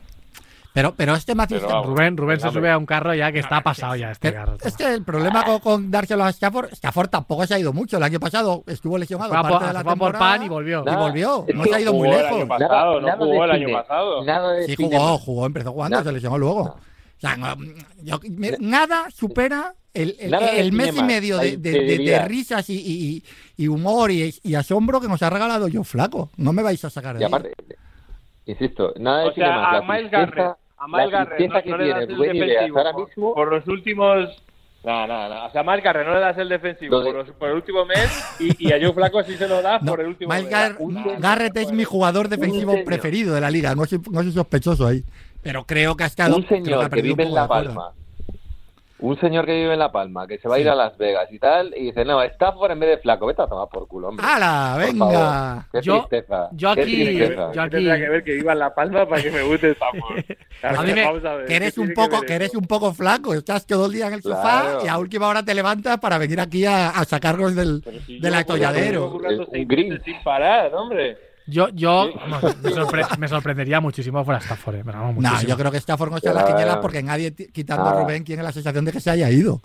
Pero, pero este Matthew Pero vamos. Rubén, Rubén se sube a un carro ya que está pasado ya este carro. es que el problema con, con dárselo a Stafford, Stafford tampoco se ha ido mucho. El año pasado estuvo lesionado Fue a parte por, de la fue por pan y volvió. y volvió. No se ha ido muy jugó el lejos. año pasado, no jugó el año pasado. Nada Sí jugó, jugó, empezó jugando, Nada. se lesionó luego. No. O sea, no, yo- me- nada supera el, el- Nada el define mes y medio de, de- de- de risas y, y- y humor y, y asombro que nos ha regalado yo flaco. No me vais a sacar de Y ahí. insisto, nada O define sea, más a Miles Garrett, a Miles Garrett no, que no le tiene das el Rubén Ideas defensivo ahora por, mismo por los últimos... No, no, no. O sea, a Miles Garrett no le das el defensivo de- por, los- por el último mes y, y a Joe Flaco sí se lo das No, por el último Miles mes. Gar- Garrett es mi jugador defensivo preferido de la liga. No soy, no soy sospechoso ahí. Pero creo que ha estado. un señor que vive un en La. Palma, un señor que vive en La Palma, que se va a ir a Las Vegas y tal, y dice, no, Stafford en vez de flaco, vete a tomar por culo, hombre. ¡Hala! Por ¡Venga! Qué Yo- tristeza. yo qué aquí- tristeza. yo aquí- Tendrá que ver que viva en La Palma para que me guste Stafford. A mí me- Vamos a ver, Que eres ¿qué un poco, ver que eres un poco flaco, estás todo el día en el sofá Claro. y a última hora te levantas para venir aquí a, a sacarnos del, si del atolladero. Un gris. meses sin parar, hombre. Yo, yo vamos, me, sorpre- me sorprendería muchísimo que fuera Stafford. eh, No, yo creo que Stafford no está en las quinielas porque nadie, quitando a Ah. Rubén, tiene la sensación de que se haya ido.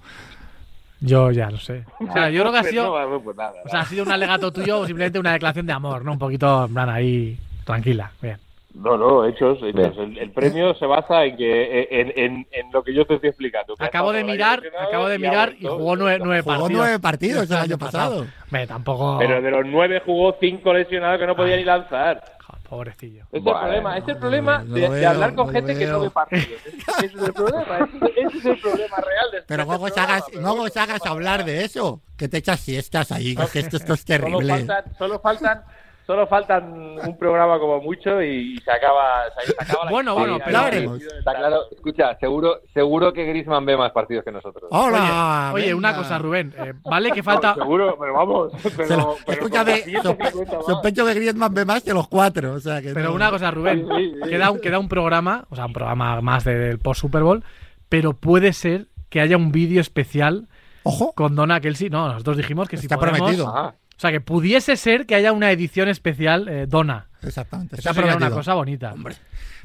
Yo ya no sé. O sea, yo creo que ha Pues sido. O sea, ha sido un alegato tuyo o simplemente una declaración de amor, ¿no? Un poquito, en plan, ahí, tranquila. Bien. No, no, hechos, hechos. El, el premio se basa en que en, en, en lo que yo te estoy explicando. Acabo de mirar, acabo de mirar y jugó nueve, nueve Jugó partidos. nueve partidos el año pasado. Hombre, tampoco. Pero de los nueve jugó cinco lesionados que no podía ni lanzar. Pobrecillo. Es Bueno, el problema, es el problema de, hablar con gente que no ve partidos. Ese, es el problema, ese, ese es el problema real de Pero este no os programa, hagas, pero no hagas hablar de eso. Que te echas siestas ahí, que es que esto, esto es Solo terrible. faltan, solo faltan, solo faltan un programa como mucho y se acaba, se, acaba la Bueno, bueno, pero- veremos. Está claro, escucha, seguro, seguro que Griezmann ve más partidos que nosotros. Hola. Oye, una venga. cosa, Rubén. eh, vale que No, falta. seguro, pero vamos. Pero, escúchame, con 150 sospe- más. sospecho que Griezmann ve más que los cuatro. O sea que Pero no- una cosa, Rubén. Sí, sí, sí. Queda un, queda un programa, o sea, un programa más del post Super Bowl, pero puede ser que haya un vídeo especial Ojo, con Donna Kelsey. No, nosotros dijimos que si Está podemos- prometido. O sea, que pudiese ser que haya una edición especial eh, Donna. exactamente. Eso Está sería prometido. una cosa bonita. Hombre,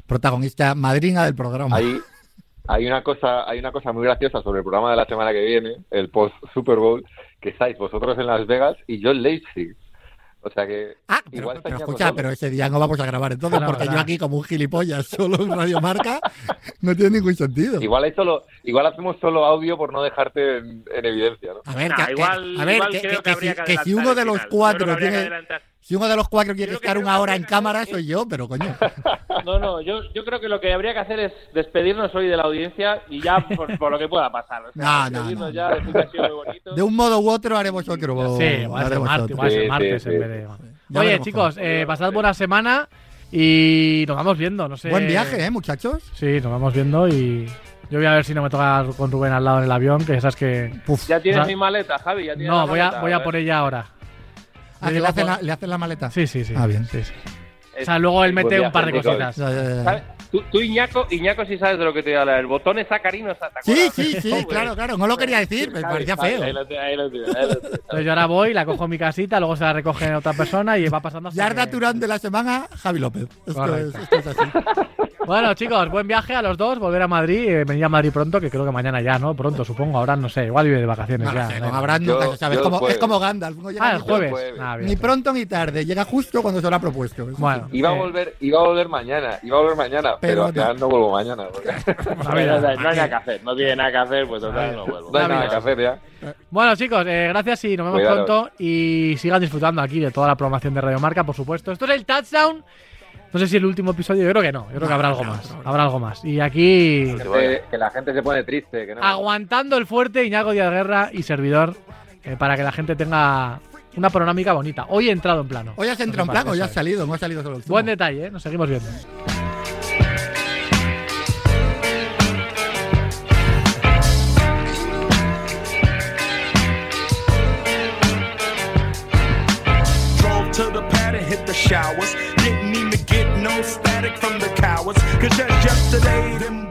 protagonista, madrina del programa. hay, hay una cosa, hay una cosa muy graciosa sobre el programa de la semana que viene, el post Super Bowl, que estáis vosotros en Las Vegas y yo en Leipzig. O sea que Ah, pero, igual pero escucha, pero ese día no vamos a grabar entonces, porque yo aquí como un gilipollas solo en Radio Marca no tiene ningún sentido. Igual, hay solo, igual hacemos solo audio por no dejarte en, en evidencia, ¿no? A ver, que, igual, a ver, igual que, creo que- que habría si, que si uno de los cuatro tiene. Si uno de los cuatro quiere estar una hora en cámara soy yo, pero coño. No, no, yo, yo creo que lo que habría que hacer es despedirnos hoy de la audiencia y ya por, por lo que pueda pasar. O sea, No, no, no. ya. De un modo u otro haremos otro. Sí, es el haremos martes, Sí, sí, en vez de. Oye, chicos, eh, pasad buena semana y nos vamos viendo, no sé. Buen viaje, ¿eh, muchachos? Sí, nos vamos viendo y. Yo voy a ver si no me toca con Rubén al lado en el avión, que sabes que. puf, ¿Ya tienes o sea, mi maleta, Javi? ¿Ya tienes No, la voy a, voy a ver. por ella ahora. Ah, le hacen, la, le hacen la maleta. Sí, sí, sí. Ah, bien. Sí, O sea, luego él mete un par de cositas. Ya, ya, ya. ¿Sabes? Tú, tú, Iñaco, Iñaco, sí sabes de lo que te voy a hablar. El botón es sacarino. Sí, sí, sí, claro, claro. No lo quería decir, me parecía feo. Ahí lo tienes, ahí lo tienes, ahí lo tienes. Entonces yo ahora voy, la cojo en mi casita, luego se la recoge otra persona y va pasando hasta Yarda que- Turán de la semana, Javi López. Esto es, Correcto. esto es así. Bueno, chicos, buen viaje a los dos, volver a Madrid, eh, venir a Madrid pronto, que creo que mañana ya, ¿no? Pronto, supongo, ahora no sé, igual vive de vacaciones No, ya. no sé, igual. Abraham nunca Yo- se sabe. yo Es como, es como Gandalf. no llega Ah, el ni- jueves. jueves. Ah, bien. Ni pronto ni tarde. Llega justo cuando se lo ha propuesto. Bueno, Iba a eh, volver, iba a volver mañana, iba a volver mañana, pero, Pero al final no vuelvo mañana. porque No, no, no hay nada que hacer. No tiene nada que hacer, pues total, no vuelvo. no hay nada que hacer ya. Bueno, chicos, eh, gracias y nos vemos pronto. Y sigan disfrutando aquí de toda la programación de Radio Marca, por supuesto. Esto es el Touchdown. No sé si el último episodio, yo creo que no. Yo creo que habrá algo más. Habrá algo más. Y aquí. La gente, que la gente se pone triste. Que no. Aguantando el fuerte, Iñago Díaz Guerra y servidor, eh, para que la gente tenga una panorámica bonita. Hoy he entrado en plano. Hoy has entrado en plano, ya has salido, no has salido solo Buen detalle, ¿eh? nos seguimos viendo. to get no static from the cowards. Cause just yesterday, them